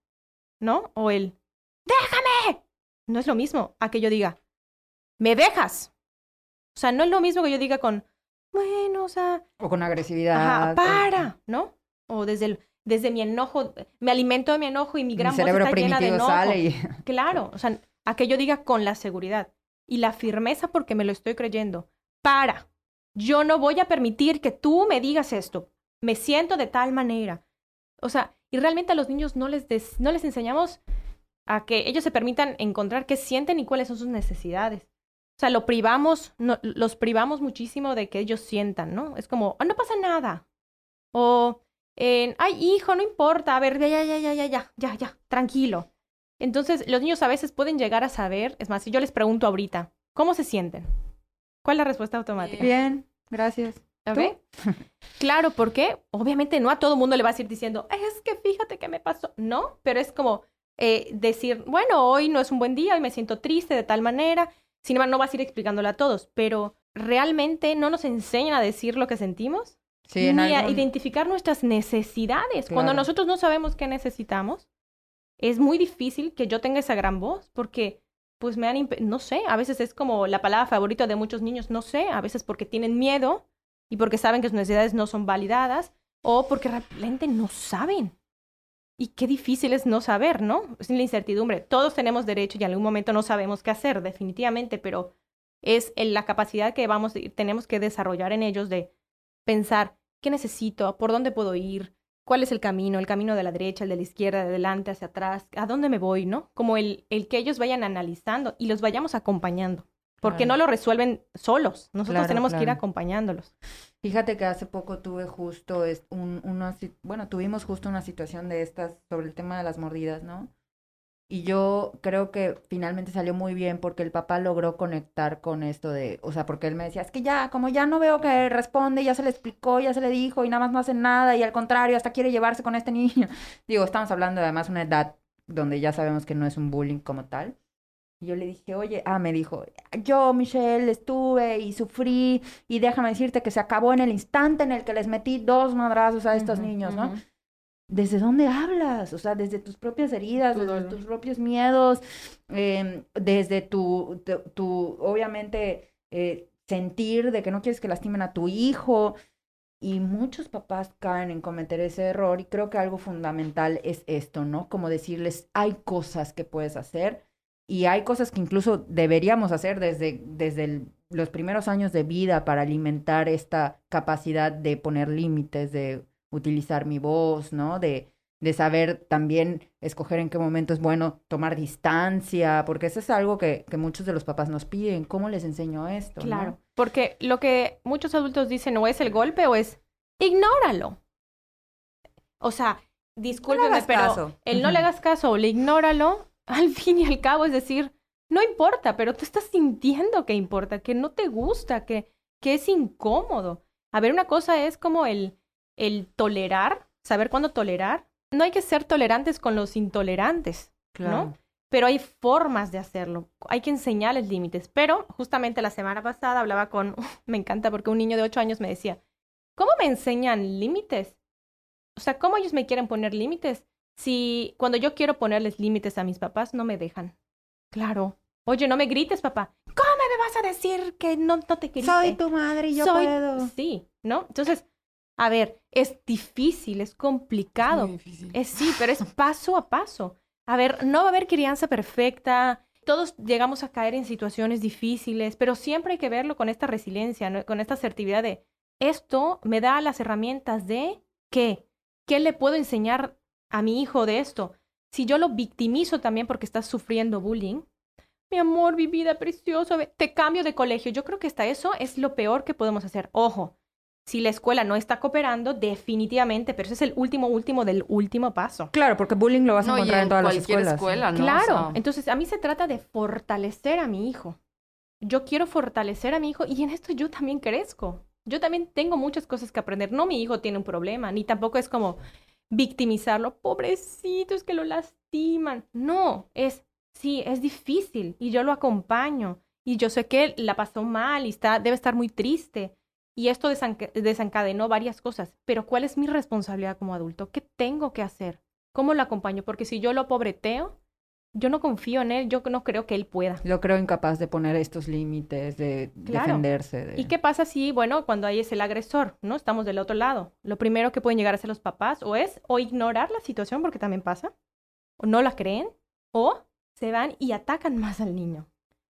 ¿no? O él, déjame. No es lo mismo a que yo diga, me dejas. O sea, no es lo mismo que yo diga con, bueno, o sea. O con agresividad. para, ¿no? O desde el, desde mi enojo, me alimento de mi enojo y mi gran voz está llena de enojo. Sale [laughs] Claro, o sea, a que yo diga con la seguridad y la firmeza porque me lo estoy creyendo. Para, yo no voy a permitir que tú me digas esto. Me siento de tal manera. O sea, y realmente a los niños no les, no les enseñamos a que ellos se permitan encontrar qué sienten y cuáles son sus necesidades. O sea, lo privamos, los privamos muchísimo de que ellos sientan, ¿no? Es como, oh, no pasa nada. O, ay, hijo, no importa, a ver, ya, ya, ya, ya, ya, ya, ya, tranquilo. Entonces, los niños a veces pueden llegar a saber, es más, si yo les pregunto ahorita, ¿cómo se sienten? ¿Cuál es la respuesta automática? Bien, gracias. claro, porque obviamente no a todo mundo le vas a ir diciendo, es que fíjate que me pasó. No, pero es como eh, decir, bueno, hoy no es un buen día, hoy me siento triste de tal manera. Sin embargo, no vas a ir explicándole a todos, pero realmente no nos enseñan a decir lo que sentimos. ni a identificar nuestras necesidades. Cuando nosotros no sabemos qué necesitamos, es muy difícil que yo tenga esa gran voz, porque pues me han, no sé, a veces es como la palabra favorita de muchos niños, no sé, a veces porque tienen miedo y porque saben que sus necesidades no son validadas o porque realmente no saben. Y qué difícil es no saber, ¿no? Es la incertidumbre. Todos tenemos derecho y en algún momento no sabemos qué hacer, definitivamente, pero es la capacidad que vamos, tenemos que desarrollar en ellos de pensar, ¿qué necesito? ¿Por dónde puedo ir? ¿Cuál es el camino? ¿El camino de la derecha, el de la izquierda, de adelante, hacia atrás? ¿A dónde me voy? ¿No? Como el, el que ellos vayan analizando y los vayamos acompañando. Porque no lo resuelven solos. Nosotros tenemos que ir acompañándolos. Fíjate que hace poco tuve justo un, una, bueno, tuvimos justo una situación de estas sobre el tema de las mordidas, ¿no? Y yo creo que finalmente salió muy bien porque el papá logró conectar con esto de, o sea, porque él me decía, es que ya, como ya no veo que responde, ya se le explicó, ya se le dijo y nada más no hace nada y al contrario, hasta quiere llevarse con este niño. [laughs] Digo, estamos hablando de además una edad donde ya sabemos que no es un bullying como tal. Y yo le dije, oye, ah, me dijo, yo, Michelle, estuve y sufrí y déjame decirte que se acabó en el instante en el que les metí dos madrazos a estos niños, ¿no? ¿Desde dónde hablas? O sea, desde tus propias heridas, desde tus propios miedos, em, desde tu, tu, obviamente, eh, sentir de que no quieres que lastimen a tu hijo. Y muchos papás caen en cometer ese error y creo que algo fundamental es esto, ¿no? Como decirles, hay cosas que puedes hacer y hay cosas que incluso deberíamos hacer desde, desde los primeros años de vida para alimentar esta capacidad de poner límites, de utilizar mi voz, ¿no? De, de saber también escoger en qué momento es bueno tomar distancia, porque eso es algo que, que muchos de los papás nos piden. ¿Cómo les enseño esto? Claro, porque lo que muchos adultos dicen o es el golpe o es ignóralo. O sea, discúlpeme, pero el no le hagas caso o le ignóralo [laughs] al fin y al cabo, es decir, no importa, pero tú estás sintiendo que importa, que no te gusta, que, que es incómodo. A ver, una cosa es como el, el tolerar, saber cuándo tolerar. No hay que ser tolerantes con los intolerantes, ¿no? Pero hay formas de hacerlo. Hay que enseñarles límites. Pero justamente la semana pasada hablaba con, [laughs] me encanta porque un niño de ocho años me decía, ¿cómo me enseñan límites? O sea, ¿cómo ellos me quieren poner límites? si cuando yo quiero ponerles límites a mis papás, no me dejan. Claro. Oye, no me grites, papá. ¿Cómo me vas a decir que no, no te quieres? Soy tu madre y yo puedo. Sí, ¿no? Entonces, a ver, es difícil, es complicado. Es, difícil. es sí, pero es paso a paso. A ver, no va a haber crianza perfecta. Todos llegamos a caer en situaciones difíciles, pero siempre hay que verlo con esta resiliencia, con esta asertividad de esto me da las herramientas de qué, qué le puedo enseñar a mi hijo de esto. Si yo lo victimizo también porque estás sufriendo bullying, mi amor, mi vida preciosa, te cambio de colegio. Yo creo que hasta eso es lo peor que podemos hacer. Ojo, si la escuela no está cooperando, definitivamente, pero ese es el último, último del último paso. Claro, porque bullying lo vas a encontrar en, todas las escuelas. Escuela, ¿no? Claro, entonces a mí se trata de fortalecer a mi hijo. Yo quiero fortalecer a mi hijo y en esto yo también crezco. Yo también tengo muchas cosas que aprender. No mi hijo tiene un problema, ni tampoco es como, victimizarlo, pobrecito, es que lo lastiman. No, es, sí, es difícil y yo lo acompaño y yo sé que él la pasó mal y está, debe estar muy triste. Y esto desencadenó varias cosas, pero ¿cuál es mi responsabilidad como adulto? ¿Qué tengo que hacer? ¿Cómo lo acompaño? Porque si yo lo pobreteo, yo no confío en él, yo no creo que él pueda. Lo creo incapaz de poner estos límites, de defenderse. ¿Y qué pasa si, bueno, cuando ahí es el agresor, ¿no? Estamos del otro lado. Lo primero que pueden llegar a hacer los papás o es o ignorar la situación, porque también pasa, o no la creen, o se van y atacan más al niño.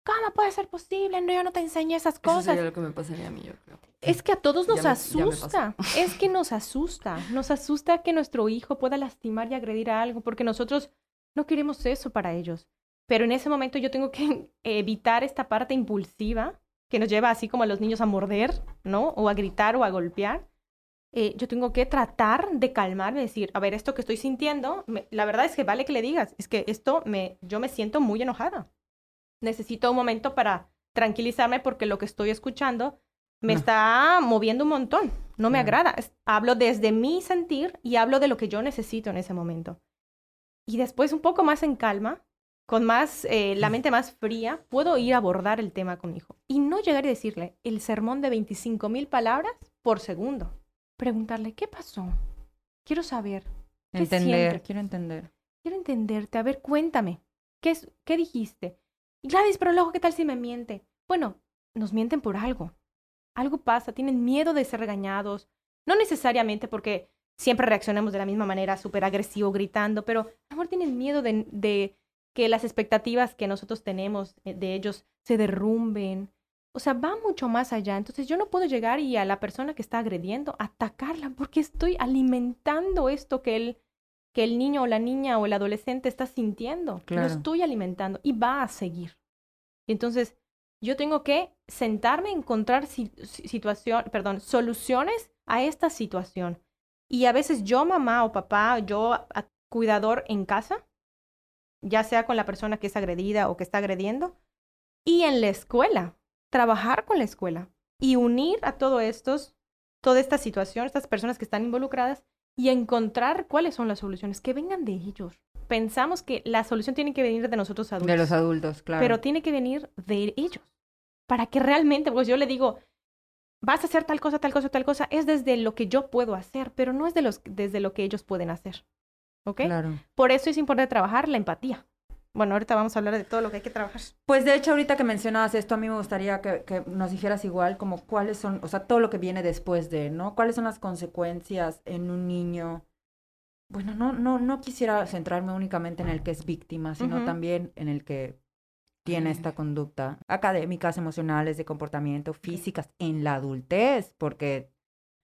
¿Cómo puede ser posible? No, yo no te enseñé esas cosas. Eso sería lo que me pasaría a mí, yo creo. Es que a todos nos asusta. [laughs] Es que nos asusta. Nos asusta que nuestro hijo pueda lastimar y agredir a algo, porque nosotros no queremos eso para ellos. Pero en ese momento yo tengo que [laughs] evitar esta parte impulsiva que nos lleva así como a los niños a morder, ¿no? O a gritar o a golpear. Eh, yo tengo que tratar de calmarme, decir, a ver, esto que estoy sintiendo, la verdad es que vale que le digas, es que esto me, yo me siento muy enojada. Necesito un momento para tranquilizarme porque lo que estoy escuchando me está moviendo un montón. No me agrada. hablo desde mi sentir y hablo de lo que yo necesito en ese momento. Y después, un poco más en calma, con más, eh, la mente más fría, puedo ir a abordar el tema con mi hijo. Y no llegar y decirle el sermón de 25 mil palabras por segundo. Preguntarle, ¿qué pasó? Quiero saber. entender, quiero entender. Quiero entenderte. A ver, cuéntame. ¿Qué, es, qué dijiste? Gladys, pero luego, ¿qué tal si me miente? Bueno, nos mienten por algo. Algo pasa, tienen miedo de ser regañados. No necesariamente porque siempre reaccionamos de la misma manera, súper agresivo, gritando, pero a lo mejor tienen miedo de, de que las expectativas que nosotros tenemos eh, de ellos se derrumben. O sea, va mucho más allá. Entonces yo no puedo llegar y a la persona que está agrediendo atacarla porque estoy alimentando esto que el, que el niño o la niña o el adolescente está sintiendo. Lo estoy alimentando y va a seguir. Y entonces yo tengo que sentarme a encontrar situación, perdón, soluciones a esta situación. Y a veces yo, mamá o papá, yo, cuidador en casa, ya sea con la persona que es agredida o que está agrediendo, y en la escuela, trabajar con la escuela y unir a todo estos, toda esta situación, estas personas que están involucradas y encontrar cuáles son las soluciones, que vengan de ellos. Pensamos que la solución tiene que venir de nosotros adultos. De los adultos, claro. Pero tiene que venir de ellos. Para que realmente, pues yo le digo, vas a hacer tal cosa, tal cosa, tal cosa, es desde lo que yo puedo hacer, pero no es de los, desde lo que ellos pueden hacer. ¿Ok? Claro. Por eso es importante trabajar la empatía. Bueno, ahorita vamos a hablar de todo lo que hay que trabajar. Pues de hecho, ahorita que mencionabas esto, a mí me gustaría que, que, nos dijeras igual como cuáles son, o sea, todo lo que viene después de, ¿no? ¿Cuáles son las consecuencias en un niño? Bueno, no, no, no quisiera centrarme únicamente en el que es víctima, sino también en el que tiene esta conducta académicas, emocionales, de comportamiento, físicas en la adultez, porque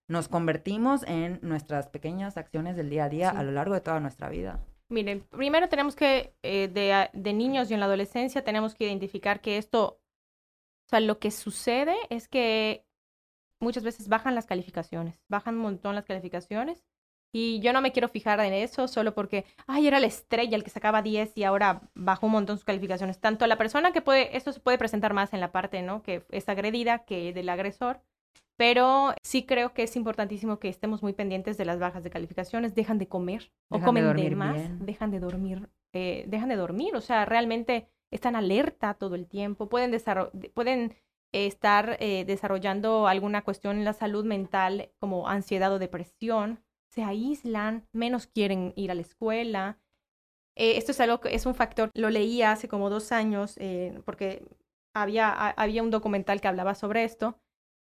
nos convertimos en nuestras pequeñas acciones del día a día a lo largo de toda nuestra vida. Miren, primero tenemos que, eh, de, de, niños y en la adolescencia, tenemos que identificar que esto, o sea, lo que sucede es que muchas veces bajan las calificaciones, bajan un montón las calificaciones. Y yo no me quiero fijar en eso solo porque, ay, era la estrella el que sacaba 10 y ahora bajó un montón sus calificaciones. Tanto la persona que puede, esto se puede presentar más en la parte, ¿no? Que es agredida que del agresor. Pero sí creo que es importantísimo que estemos muy pendientes de las bajas de calificaciones. Dejan de comer o comen de, más, dejan de dormir, eh, dejan de dormir. O sea, realmente están alerta todo el tiempo. Pueden, pueden estar eh, desarrollando alguna cuestión en la salud mental como ansiedad o depresión. Se aíslan, menos quieren ir a la escuela. Eh, esto es algo que es un factor, lo leí hace como dos años porque había, había un documental que hablaba sobre esto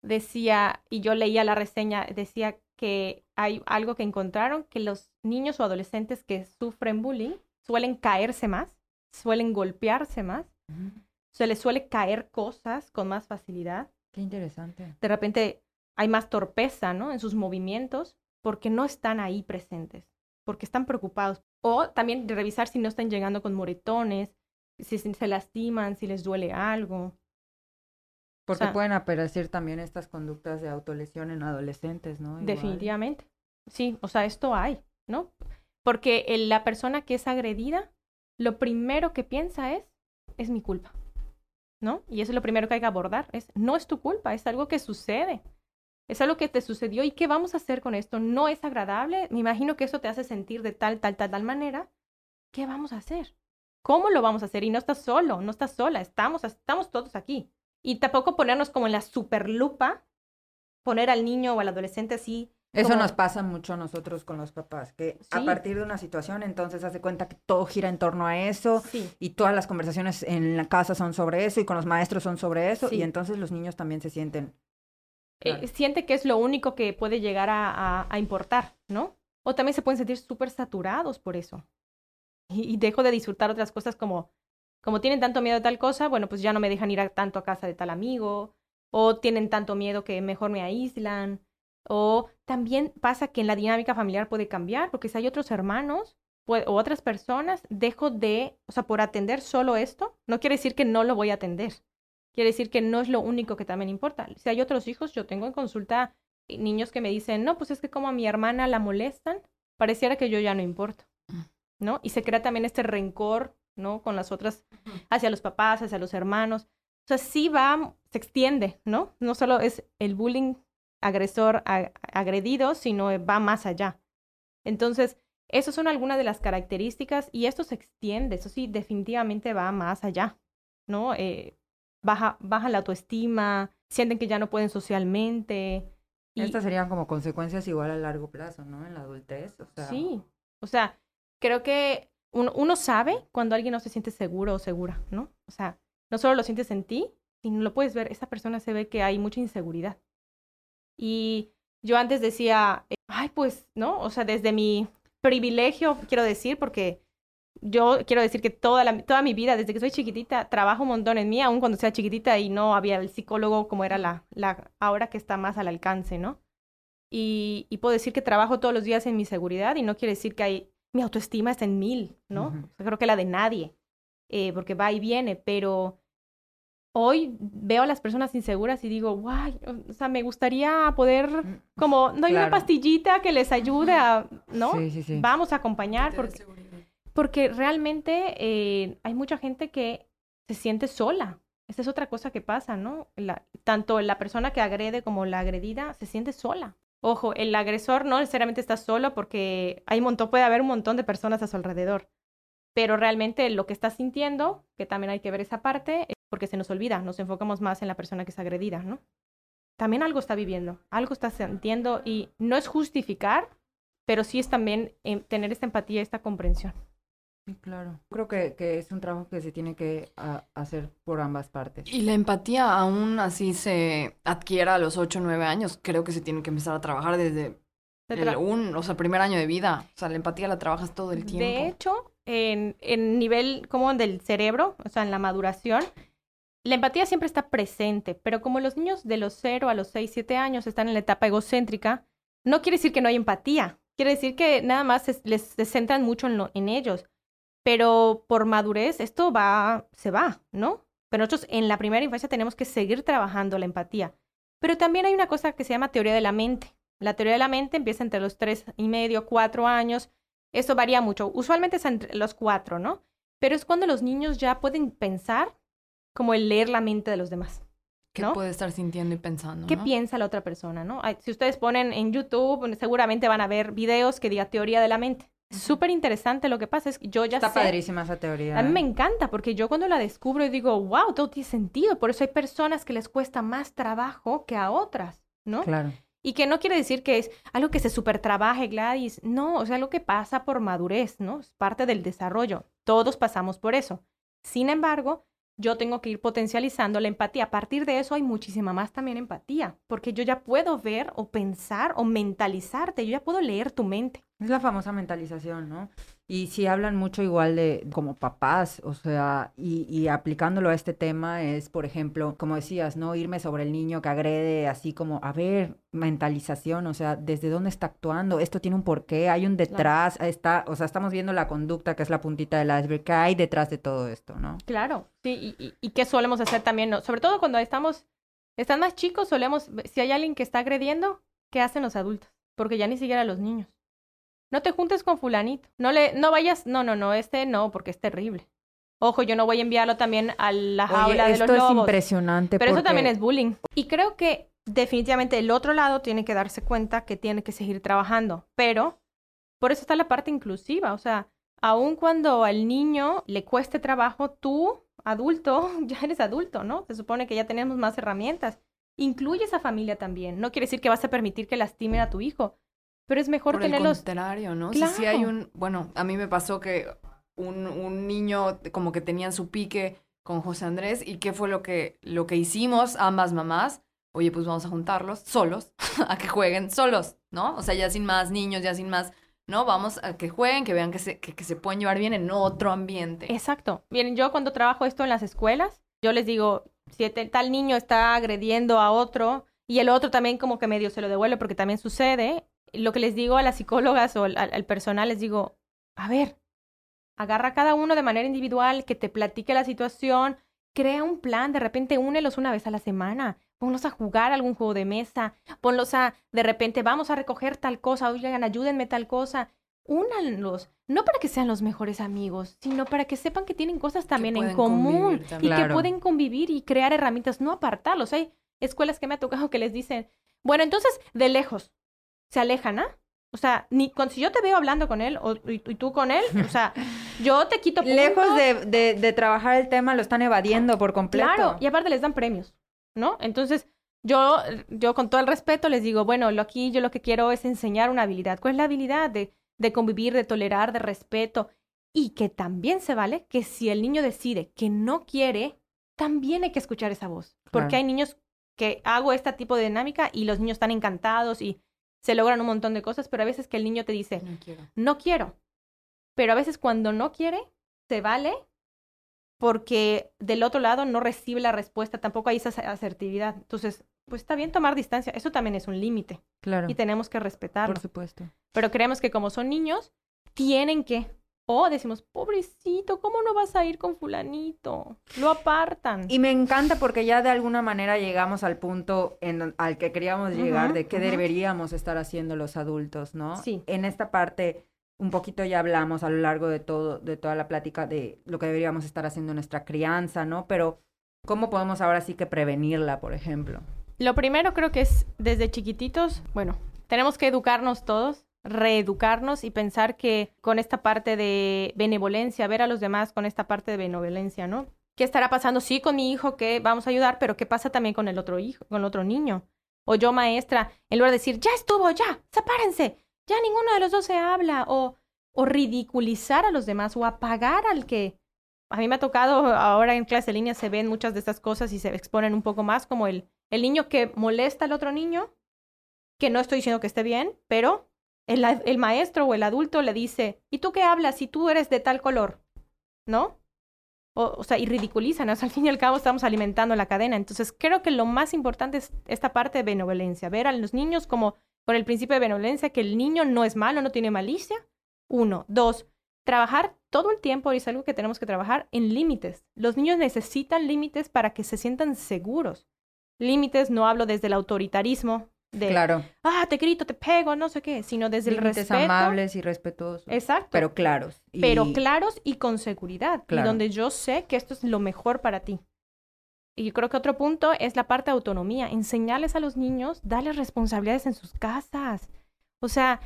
decía, y yo leía la reseña, decía que hay algo que encontraron, que los niños o adolescentes que sufren bullying suelen caerse más, suelen golpearse más, se les suele caer cosas con más facilidad. Qué interesante. De repente hay más torpeza, ¿no? En sus movimientos porque no están ahí presentes, porque están preocupados. O también revisar si no están llegando con moretones, si se lastiman, si les duele algo. Porque pueden aparecer también estas conductas de autolesión en adolescentes, ¿no? Definitivamente. Sí, o sea, esto hay, ¿no? Porque la persona que es agredida, lo primero que piensa es, es mi culpa, ¿no? Y eso es lo primero que hay que abordar, es, no es tu culpa, es algo que sucede. Es algo que te sucedió y qué vamos a hacer con esto. No es agradable. Me imagino que eso te hace sentir de tal, tal, tal, tal manera. ¿Qué vamos a hacer? ¿Cómo lo vamos a hacer? Y no estás solo, no estás sola, estamos, estamos todos aquí. Y tampoco ponernos como en la super lupa, poner al niño o al adolescente así. Eso nos pasa mucho a nosotros con los papás, que a partir de una situación entonces hace cuenta que todo gira en torno a eso y todas las conversaciones en la casa son sobre eso y con los maestros son sobre eso y entonces los niños también se sienten... Eh, siente que es lo único que puede llegar a, a, importar, ¿no? O también se pueden sentir súper saturados por eso. y, dejo de disfrutar otras cosas como como tienen tanto miedo de tal cosa, bueno, pues ya no me dejan ir a, tanto a casa de tal amigo, o tienen tanto miedo que mejor me aíslan, o también pasa que en la dinámica familiar puede cambiar, porque si hay otros hermanos o otras personas, dejo de, o sea, por atender solo esto, no quiere decir que no lo voy a atender. Quiere decir que no es lo único que también importa. Si hay otros hijos, yo tengo en consulta niños que me dicen, no, pues es que como a mi hermana la molestan, pareciera que yo ya no importo, mm. ¿no? Y se crea también este rencor ¿no? Con las otras, hacia los papás, hacia los hermanos. O sea, sí va, se extiende, ¿no? No solo es el bullying agresor agredido, sino va más allá. Entonces, esas son algunas de las características y esto se extiende, eso sí, definitivamente va más allá, ¿no? Eh, baja, baja la autoestima, sienten que ya no pueden socialmente. Y... Estas serían como consecuencias igual a largo plazo, ¿no? En la adultez. O sea... Sí, o sea, creo que uno, sabe cuando alguien no se siente seguro o segura, ¿no? O sea, no solo lo sientes en ti, sino lo puedes ver, esa persona se ve que hay mucha inseguridad. Y yo antes decía, ay, pues, ¿no? O sea, desde mi privilegio, quiero decir, porque yo quiero decir que toda, toda mi vida, desde que soy chiquitita, trabajo un montón en mí, aun cuando sea chiquitita y no había el psicólogo como era la, la ahora que está más al alcance, ¿no? Y, y, puedo decir que trabajo todos los días en mi seguridad y no quiere decir que hay, mi autoestima está en mil, ¿no? creo que la de nadie, eh, porque va y viene, pero hoy veo a las personas inseguras y digo, guay, o sea, me gustaría poder, mm, como, no hay una pastillita que les ayude a, ¿no? Sí, sí, sí. Vamos a acompañar porque, porque realmente eh, hay mucha gente que se siente sola. Esa es otra cosa que pasa, ¿no? La, tanto la persona que agrede como la agredida se siente sola. Ojo, el agresor no necesariamente está solo porque hay montón, puede haber un montón de personas a su alrededor. Pero realmente lo que está sintiendo, que también hay que ver esa parte, porque se nos olvida, nos enfocamos más en la persona que es agredida, ¿no? También algo está viviendo, algo está sintiendo y no es justificar, pero sí es también em, tener esta empatía, esta comprensión. Sí, claro. Creo que, que, es un trabajo que se tiene que hacer por ambas partes. Y la empatía aún así se adquiera a los 8 o 9 años. Creo que se tiene que empezar a trabajar desde el un, o sea, primer año de vida. O sea, la empatía la trabajas todo el tiempo. De hecho, en, en nivel como del cerebro, o sea, en la maduración, la empatía siempre está presente, pero como los niños de los 0 a los 6, 7 años están en la etapa egocéntrica, no quiere decir que no hay empatía. Quiere decir que nada más se, les se centran mucho en, en ellos. Pero por madurez esto va, se va, ¿no? Pero nosotros en la primera infancia tenemos que seguir trabajando la empatía. Pero también hay una cosa que se llama teoría de la mente. La teoría de la mente empieza entre los tres y medio, cuatro años. Eso varía mucho. Usualmente es entre los cuatro, ¿no? Pero es cuando los niños ya pueden pensar como el leer la mente de los demás. ¿Qué puede estar sintiendo y pensando? ¿Qué piensa la otra persona, no? Si ustedes ponen en YouTube, seguramente van a ver videos que diga teoría de la mente. Súper interesante lo que pasa es que yo ya Está padrísima esa teoría. A mí me encanta porque yo cuando la descubro digo, wow, todo tiene sentido. Por eso hay personas que les cuesta más trabajo que a otras, ¿no? Claro. Y que no quiere decir que es algo que se super trabaje, Gladys. No, o sea, algo que pasa por madurez, ¿no? Es parte del desarrollo. Todos pasamos por eso. Sin embargo, yo tengo que ir potencializando la empatía. A partir de eso hay muchísima más también empatía, porque yo ya puedo ver o pensar o mentalizarte, yo ya puedo leer tu mente. Es la famosa mentalización, ¿no? Y si hablan mucho igual de como papás, o sea, y, y, aplicándolo a este tema es, por ejemplo, como decías, ¿no? Irme sobre el niño que agrede, así como, a ver, mentalización, o sea, ¿desde dónde está actuando? Esto tiene un porqué, hay un detrás, está, o sea, estamos viendo la conducta que es la puntita del iceberg, ¿qué hay detrás de todo esto, no? Claro, sí, y, y, qué solemos hacer también, ¿no? sobre todo cuando estamos, están más chicos, solemos, si hay alguien que está agrediendo, ¿qué hacen los adultos? Porque ya ni siquiera los niños no te juntes con fulanito, no le, no vayas, no, no, no, este no, porque es terrible. Ojo, yo no voy a enviarlo también a la jaula de los lobos. Esto es impresionante. Pero eso también es bullying. Y creo que definitivamente el otro lado tiene que darse cuenta que tiene que seguir trabajando. Pero por eso está la parte inclusiva. O sea, aun cuando al niño le cueste trabajo, tú, adulto, [laughs] ya eres adulto, ¿no? Se supone que ya tenemos más herramientas. Incluye esa familia también. No quiere decir que vas a permitir que lastimen a tu hijo pero es mejor Por tenerlos. El contrario, ¿no? Claro. Si, hay un. Bueno, a mí me pasó que un, un niño como que tenían su pique con José Andrés y qué fue lo que, lo que hicimos ambas mamás. Oye, pues vamos a juntarlos solos, [laughs] a que jueguen solos, ¿no? O sea, ya sin más niños, ya sin más, ¿no? Vamos a que jueguen, que vean que se, que, que se pueden llevar bien en otro ambiente. Exacto. Miren, yo cuando trabajo esto en las escuelas, yo les digo, si tal niño está agrediendo a otro y el otro también como que medio se lo devuelve porque también sucede, lo que les digo a las psicólogas o al, personal, les digo, a ver, agarra a cada uno de manera individual, que te platique la situación, crea un plan, de repente únelos una vez a la semana, ponlos a jugar algún juego de mesa, ponlos a, de repente, vamos a recoger tal cosa, oigan, ayúdenme tal cosa. únanlos, no para que sean los mejores amigos, sino para que sepan que tienen cosas también en común y que pueden convivir y crear herramientas, no apartarlos. Hay escuelas que me ha tocado que les dicen, bueno, entonces de lejos se alejan, ¿ah? O sea, ni con, si yo te veo hablando con él o, y, tú con él, o sea, [laughs] yo te quito puntos. Lejos de, de, trabajar el tema, lo están evadiendo por completo. Claro, y aparte les dan premios, ¿no? Entonces, yo, yo con todo el respeto les digo, bueno, lo aquí yo lo que quiero es enseñar una habilidad. ¿Cuál es la habilidad de, de convivir, de tolerar, de respeto? Y que también se vale que si el niño decide que no quiere, también hay que escuchar esa voz. Porque hay niños que hago este tipo de dinámica y los niños están encantados y se logran un montón de cosas, pero a veces que el niño te dice, no quiero. No quiero. Pero a veces cuando no quiere, se vale porque del otro lado no recibe la respuesta, tampoco hay esa asertividad. Entonces, pues está bien tomar distancia, eso también es un límite. Claro. Y tenemos que respetarlo. Por supuesto. Pero creemos que como son niños, tienen que o decimos, pobrecito, ¿cómo no vas a ir con fulanito? Lo apartan. Y me encanta porque ya de alguna manera llegamos al punto en, al que queríamos llegar de qué deberíamos estar haciendo los adultos, ¿no? Sí. En esta parte un poquito ya hablamos a lo largo de todo de toda la plática de lo que deberíamos estar haciendo en nuestra crianza, ¿no? Pero ¿cómo podemos ahora sí que prevenirla, por ejemplo? Lo primero creo que es desde chiquititos, bueno, tenemos que educarnos todos reeducarnos y pensar que con esta parte de benevolencia, ver a los demás con esta parte de benevolencia, ¿no? ¿Qué estará pasando? Sí, con mi hijo que vamos a ayudar, pero ¿qué pasa también con el otro hijo, con otro niño? O yo, maestra, en lugar de decir, ya estuvo, ya, sepárense, ya ninguno de los dos se habla, o, o ridiculizar a los demás, o apagar al que... A mí me ha tocado, ahora en clase de línea se ven muchas de estas cosas y se exponen un poco más, como el, el niño que molesta al otro niño, que no estoy diciendo que esté bien, pero el, maestro o el adulto le dice, ¿y tú qué hablas si tú eres de tal color? ¿No? O, sea, y ridiculizan, [laughs] al fin y al cabo estamos alimentando la cadena. Entonces, creo que lo más importante es esta parte de benevolencia, ver a los niños como por el principio de benevolencia, que el niño no es malo, no tiene malicia. Uno. Dos, trabajar todo el tiempo, y es algo que tenemos que trabajar, en límites. Los niños necesitan límites para que se sientan seguros. Límites, no hablo desde el autoritarismo, de, claro. ah, te grito, te pego, no sé qué, sino desde el respeto. amables y respetuosos. Exacto. Pero claros. Pero claros y con seguridad. Y donde yo sé que esto es lo mejor para ti. Y yo creo que otro punto es la parte de autonomía. Enseñarles a los niños, darles responsabilidades en sus casas. O sea,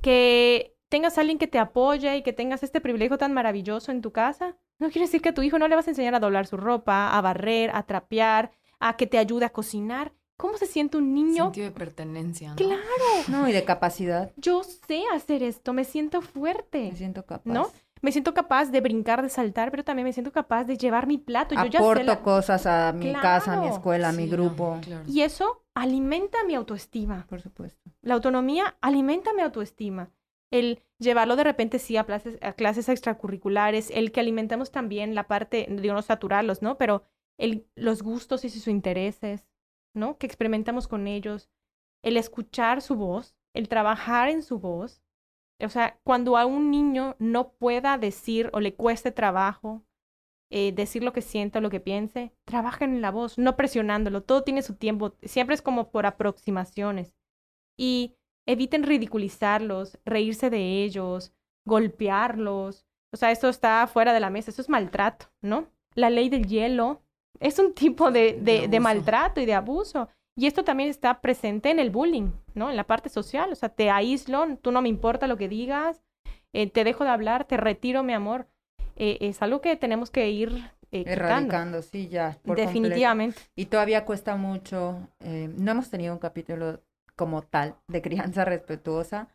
que tengas a alguien que te apoye y que tengas este privilegio tan maravilloso en tu casa. No quiere decir que a tu hijo no le vas a enseñar a doblar su ropa, a barrer, a trapear, a que te ayude a cocinar ¿Cómo se siente un niño? Sentido de pertenencia, ¿no? Claro. No, y de capacidad. Yo sé hacer esto, me siento fuerte. Me siento capaz. ¿No? Me siento capaz de brincar, de saltar, pero también me siento capaz de llevar mi plato. Yo Aporto ya sé cosas a mi casa, a mi escuela, a mi grupo. Y eso alimenta mi autoestima. Por supuesto. La autonomía alimenta mi autoestima. El llevarlo de repente sí a clases, a clases extracurriculares, el que alimentemos también la parte, digo, no saturarlos, ¿no? Pero el, los gustos y sus intereses, ¿no? Que experimentamos con ellos, el escuchar su voz, el trabajar en su voz. O sea, cuando a un niño no pueda decir o le cueste trabajo eh, decir lo que sienta o lo que piense, trabajen en la voz, no presionándolo. Todo tiene su tiempo. Siempre es como por aproximaciones. Y eviten ridiculizarlos, reírse de ellos, golpearlos. O sea, esto está fuera de la mesa. Eso es maltrato, ¿no? La ley del hielo es un tipo de, de, maltrato y de abuso. Y esto también está presente en el bullying, ¿no? En la parte social. O sea, te aíslo, tú no me importa lo que digas, eh, te dejo de hablar, te retiro, mi amor. Eh, es algo que tenemos que ir eh, erradicando, sí, ya. Definitivamente. Y todavía cuesta mucho. no hemos tenido un capítulo como tal de crianza respetuosa,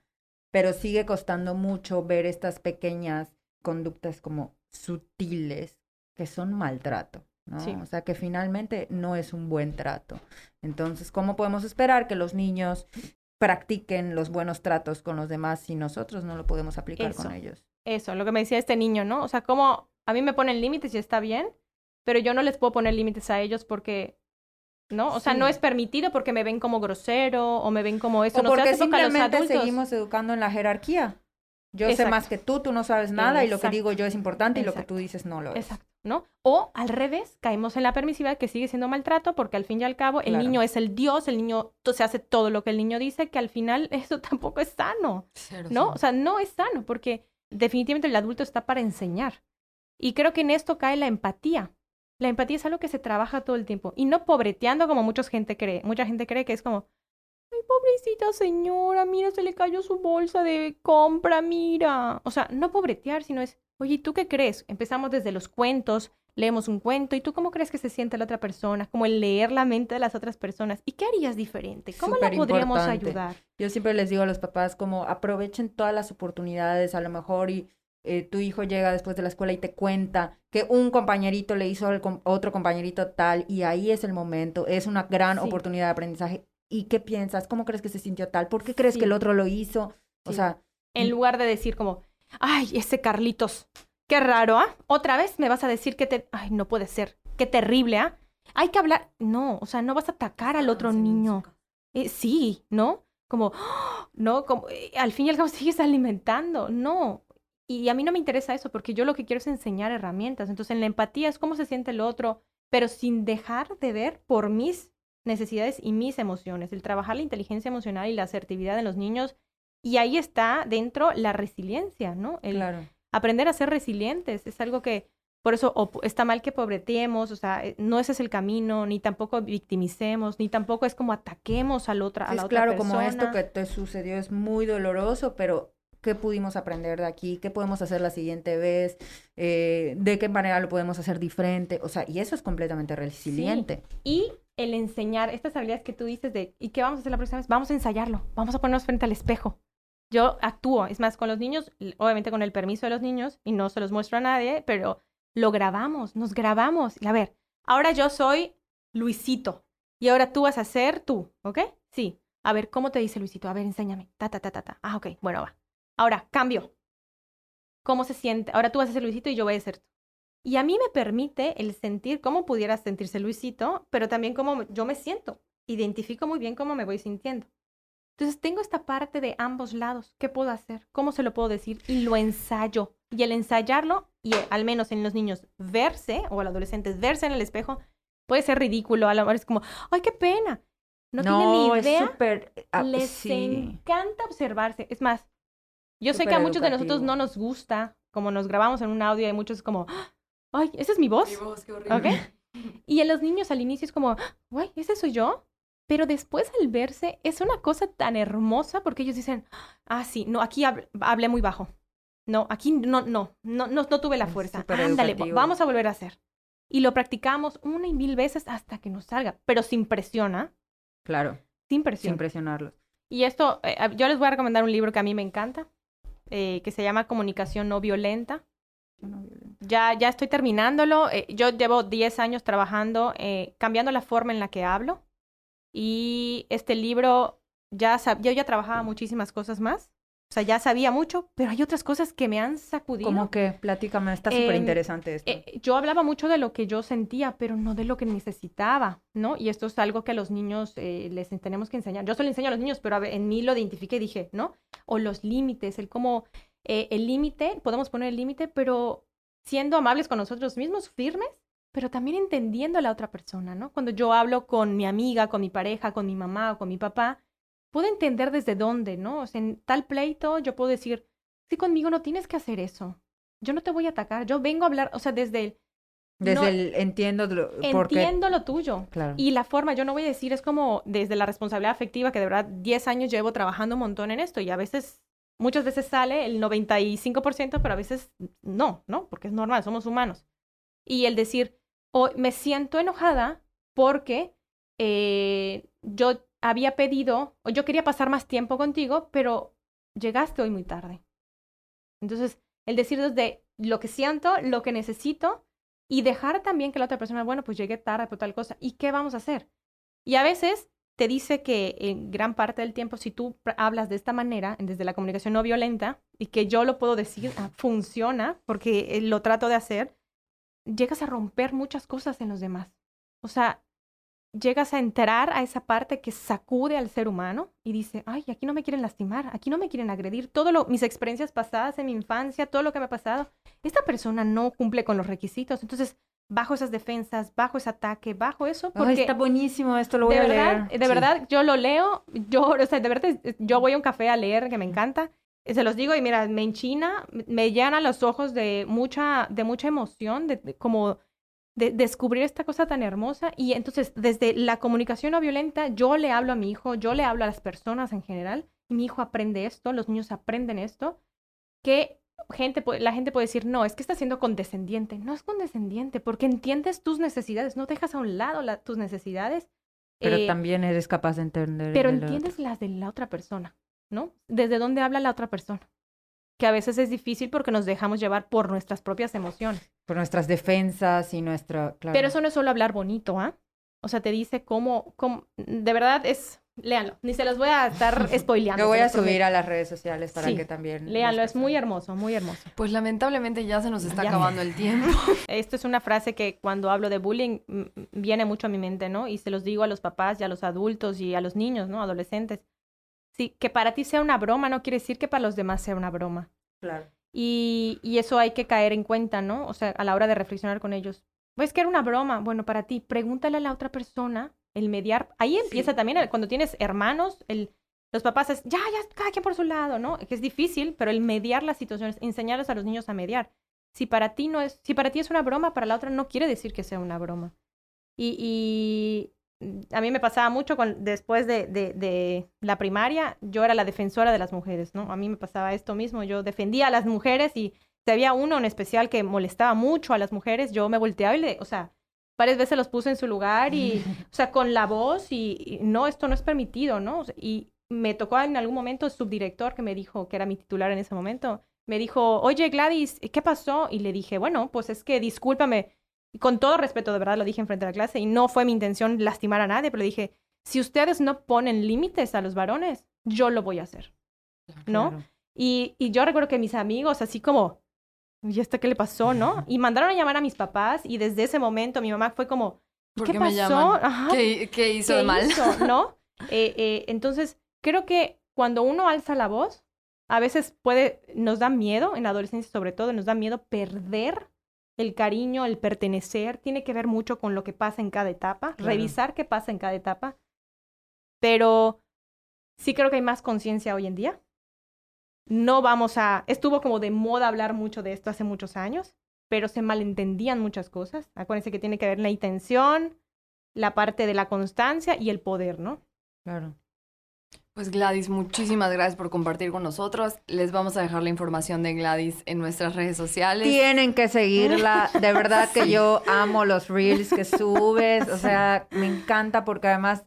pero sigue costando mucho ver estas pequeñas conductas como sutiles que son maltrato. ¿No? O sea, que finalmente no es un buen trato. Entonces, ¿cómo podemos esperar que los niños practiquen los buenos tratos con los demás si nosotros no lo podemos aplicar con ellos? Eso, lo que me decía este niño, ¿no? O sea, cómo a mí me ponen límites y está bien, pero yo no les puedo poner límites a ellos porque ¿no? O sea, no es permitido porque me ven como grosero o me ven como eso. O no porque simplemente seguimos educando en la jerarquía. Yo sé más que tú, tú no sabes nada y lo que digo yo es importante y lo que tú dices no lo es. Exacto. ¿no? O al revés, caemos en la permisividad que sigue siendo maltrato porque al fin y al cabo el niño es el Dios, el niño se hace todo lo que el niño dice, que al final [laughs] eso tampoco es sano, ¿no? O sea, no es sano porque definitivamente el adulto está para enseñar. Y creo que en esto cae la empatía. La empatía es algo que se trabaja todo el tiempo y no pobreteando como mucha gente cree. Mucha gente cree que es como, pobrecita señora, mira, se le cayó su bolsa de compra, mira. O sea, no pobretear, sino es, oye, ¿tú qué crees? Empezamos desde los cuentos, leemos un cuento, ¿y tú cómo crees que se siente la otra persona? Como el leer la mente de las otras personas. ¿Y qué harías diferente? ¿Cómo la podríamos ayudar? Yo siempre les digo a los papás como aprovechen todas las oportunidades, a lo mejor y eh, tu hijo llega después de la escuela y te cuenta que un compañerito le hizo al otro compañerito tal y ahí es el momento, es una gran oportunidad de aprendizaje. ¿Y qué piensas? ¿Cómo crees que se sintió tal? ¿Por qué crees que el otro lo hizo? O sea... En lugar de decir como, ay, ese Carlitos, qué raro, ¿ah? Otra vez me vas a decir que te... Ay, no puede ser, qué terrible, ¿ah? Hay que hablar... No, o sea, no vas a atacar al otro niño. Eh, sí, ¿no? Como, [gasps] no, como, eh, al fin y al cabo [laughs] sigues alimentando. No, y a mí no me interesa eso porque yo lo que quiero es enseñar herramientas. Entonces, en la empatía es cómo se siente el otro, pero sin dejar de ver por mis necesidades y mis emociones. El trabajar la inteligencia emocional y la asertividad en los niños. Y ahí está dentro la resiliencia, ¿no? El claro. aprender a ser resilientes. Es algo que, por eso está mal que pobreteemos, o sea, eh, no ese es el camino, ni tampoco victimicemos, ni tampoco es como ataquemos al otra, a la otra claro, como esto que te sucedió es muy doloroso, pero qué pudimos aprender de aquí, qué podemos hacer la siguiente vez, eh, de qué manera lo podemos hacer diferente, o sea, y eso es completamente resiliente. Y el enseñar estas habilidades que tú dices de, ¿y qué vamos a hacer la próxima vez? Vamos a ensayarlo, vamos a ponernos frente al espejo. Yo actúo, es más, con los niños, obviamente con el permiso de los niños, y no se los muestro a nadie, pero lo grabamos, nos grabamos. Y a ver, ahora yo soy Luisito, y ahora tú vas a ser tú, ¿ok? Sí. A ver, ¿cómo te dice Luisito? A ver, enséñame. Ta, ta, ta, ta, ta. Ah, ok, bueno, va. Ahora, cambio. ¿Cómo se siente? Ahora tú vas a ser Luisito y yo voy a ser tú. Y a mí me permite el sentir cómo pudiera sentirse Luisito, pero también cómo yo me siento. Identifico muy bien cómo me voy sintiendo. Entonces tengo esta parte de ambos lados. ¿Qué puedo hacer? ¿Cómo se lo puedo decir? Y lo ensayo. Y el ensayarlo, y al menos en los niños, verse, o los adolescentes, verse en el espejo, puede ser ridículo. A lo mejor es como, ¡ay, qué pena! No, tienen ni idea. Es súper... Ah, Les encanta observarse. Es más, yo sé que a muchos de nosotros no nos gusta, como nos grabamos en un audio, y hay muchos como, ay, ¿esa es mi voz? Mi voz, qué horrible. [laughs] Y en los niños al inicio es como, ay, ¿ese soy yo? Pero después al verse es una cosa tan hermosa porque ellos dicen, ah, sí, no, aquí hablé muy bajo. No, aquí no, no, no, no, no tuve la fuerza. Ándale, vamos a volver a hacer. Y lo practicamos una y mil veces hasta que nos salga, pero sin presión, ¿ah? Claro. Sin presión. Sin presionarlos. Y esto, eh, yo les voy a recomendar un libro que a mí me encanta, eh, que se llama Comunicación No Violenta. Ya, ya estoy terminándolo. Eh, yo llevo 10 años trabajando, eh, cambiando la forma en la que hablo. Y este libro, ya yo ya trabajaba muchísimas cosas más. O sea, ya sabía mucho, pero hay otras cosas que me han sacudido. ¿Cómo que? Platícame, está súper interesante esto. Eh, yo hablaba mucho de lo que yo sentía, pero no de lo que necesitaba, ¿no? Y esto es algo que a los niños eh, les tenemos que enseñar. Yo solo enseño a los niños, pero en mí lo identifiqué y dije, ¿no? O los límites, el cómo, eh, el límite, podemos poner el límite, pero siendo amables con nosotros mismos, firmes, pero también entendiendo a la otra persona, ¿no? Cuando yo hablo con mi amiga, con mi pareja, con mi mamá o con mi papá, puedo entender desde dónde, ¿no? O sea, en tal pleito yo puedo decir, sí, conmigo no tienes que hacer eso. Yo no te voy a atacar, yo vengo a hablar, o sea, desde el... Desde el entiendo lo, entiendo lo tuyo. Claro. Y la forma, yo no voy a decir, es como desde la responsabilidad afectiva, que de verdad 10 años llevo trabajando un montón en esto y a veces, muchas veces sale el 95%, pero a veces no, ¿no? Porque es normal, somos humanos. Y el decir, oh, me siento enojada porque eh, yo había pedido, o yo quería pasar más tiempo contigo, pero llegaste hoy muy tarde. Entonces, el decir desde lo que siento, lo que necesito, y dejar también que la otra persona, bueno, pues llegué tarde por tal cosa, ¿y qué vamos a hacer? Y a veces te dice que en gran parte del tiempo, si tú hablas de esta manera, desde la comunicación no violenta, y que yo lo puedo decir, ah, funciona, porque eh, lo trato de hacer, llegas a romper muchas cosas en los demás. O sea, llegas a entrar a esa parte que sacude al ser humano y dice, ay, aquí no me quieren lastimar, aquí no me quieren agredir, todo lo, mis experiencias pasadas en mi infancia, todo lo que me ha pasado, esta persona no cumple con los requisitos, entonces bajo esas defensas, bajo ese ataque, bajo eso, porque está buenísimo esto, lo voy de a verdad, leer. De verdad, yo lo leo, yo, o sea, de verdad, yo voy a un café a leer que me encanta, se los digo y mira, me enchina, me llenan los ojos de mucha, de mucha emoción, de como de descubrir esta cosa tan hermosa. Y entonces, desde la comunicación no violenta, yo le hablo a mi hijo, yo le hablo a las personas en general, y mi hijo aprende esto, los niños aprenden esto, que gente, la gente puede decir, no, es que está siendo condescendiente. No es condescendiente, porque entiendes tus necesidades, no dejas a un lado tus necesidades. Pero eh, también eres capaz de entender. Pero entiendes las de la otra persona, ¿no? Desde dónde habla la otra persona que a veces es difícil porque nos dejamos llevar por nuestras propias emociones. Por nuestras defensas y nuestra... Pero eso no es solo hablar bonito, ¿ah? O sea, te dice cómo, cómo... De verdad es... Léanlo. Ni se los voy a estar [laughs] spoileando. Lo voy a subir a las redes sociales para que también... Léanlo, es muy hermoso, muy hermoso. Pues lamentablemente ya se nos está acabando el tiempo. [laughs] [laughs] Esto es una frase que cuando hablo de bullying viene mucho a mi mente, ¿no? Y se los digo a los papás y a los adultos y a los niños, ¿no? Adolescentes Sí, que para ti sea una broma no quiere decir que para los demás sea una broma. Claro. Y, y eso hay que caer en cuenta, ¿no? O sea, a la hora de reflexionar con ellos. Pues que era una broma. Bueno, para ti, pregúntale a la otra persona, el mediar. Ahí empieza también, cuando tienes hermanos, el, los papás es, ya, ya, cada quien por su lado, ¿no? Que es difícil, pero el mediar las situaciones, enseñarles a los niños a mediar. Si para ti no es, si para ti es una broma, para la otra no quiere decir que sea una broma. Y, y a mí me pasaba mucho con, después de, de, de, la primaria, yo era la defensora de las mujeres, ¿no? A mí me pasaba esto mismo, yo defendía a las mujeres y si había uno en especial que molestaba mucho a las mujeres, yo me volteaba y le, o sea, varias veces los puse en su lugar y, [laughs] o sea, con la voz y, no, esto no es permitido, ¿no? Y me tocó en algún momento el subdirector que me dijo, que era mi titular en ese momento, me dijo, oye Gladys, ¿qué pasó? Y le dije, bueno, pues es que discúlpame, y con todo respeto, de verdad lo dije enfrente de la clase, y no fue mi intención lastimar a nadie, pero dije, si ustedes no ponen límites a los varones, yo lo voy a hacer. ¿No? Y, y yo recuerdo que mis amigos, así como, ¿y este qué le pasó, no? Y mandaron a llamar a mis papás, y desde ese momento mi mamá fue como, ¿qué, pasó? ¿Qué, hizo de mal? [laughs] ¿No? Eh, eh, entonces, creo que cuando uno alza la voz, a veces puede, nos da miedo, en la adolescencia sobre todo, nos da miedo perder el cariño, el pertenecer, tiene que ver mucho con lo que pasa en cada etapa, revisar qué pasa en cada etapa. Pero sí creo que hay más conciencia hoy en día. No vamos a... Estuvo como de moda hablar mucho de esto hace muchos años, pero se malentendían muchas cosas. Acuérdense que tiene que ver la intención, la parte de la constancia y el poder, ¿no? Claro. Pues Gladys, muchísimas gracias por compartir con nosotros. Les vamos a dejar la información de Gladys en nuestras redes sociales. Tienen que seguirla. [laughs] De verdad que yo amo los reels que subes. O sea, me encanta porque además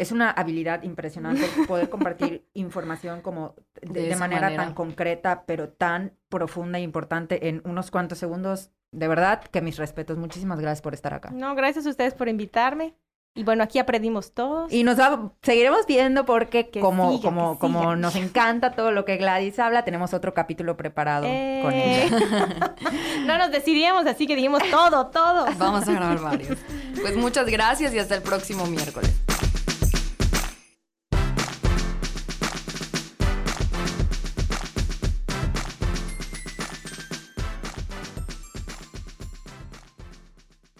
es una habilidad impresionante [laughs] poder compartir información como de, manera, manera, tan concreta, pero tan profunda e importante en unos cuantos segundos. De verdad que mis respetos. Muchísimas gracias por estar acá. No, gracias a ustedes por invitarme. Y bueno, aquí aprendimos todos. Y nos seguiremos viendo porque como, como, como nos encanta todo lo que Gladys habla, tenemos otro capítulo preparado con ella. [laughs] no nos decidimos, así que dijimos todo, todo. Vamos a grabar varios. Pues muchas gracias y hasta el próximo miércoles.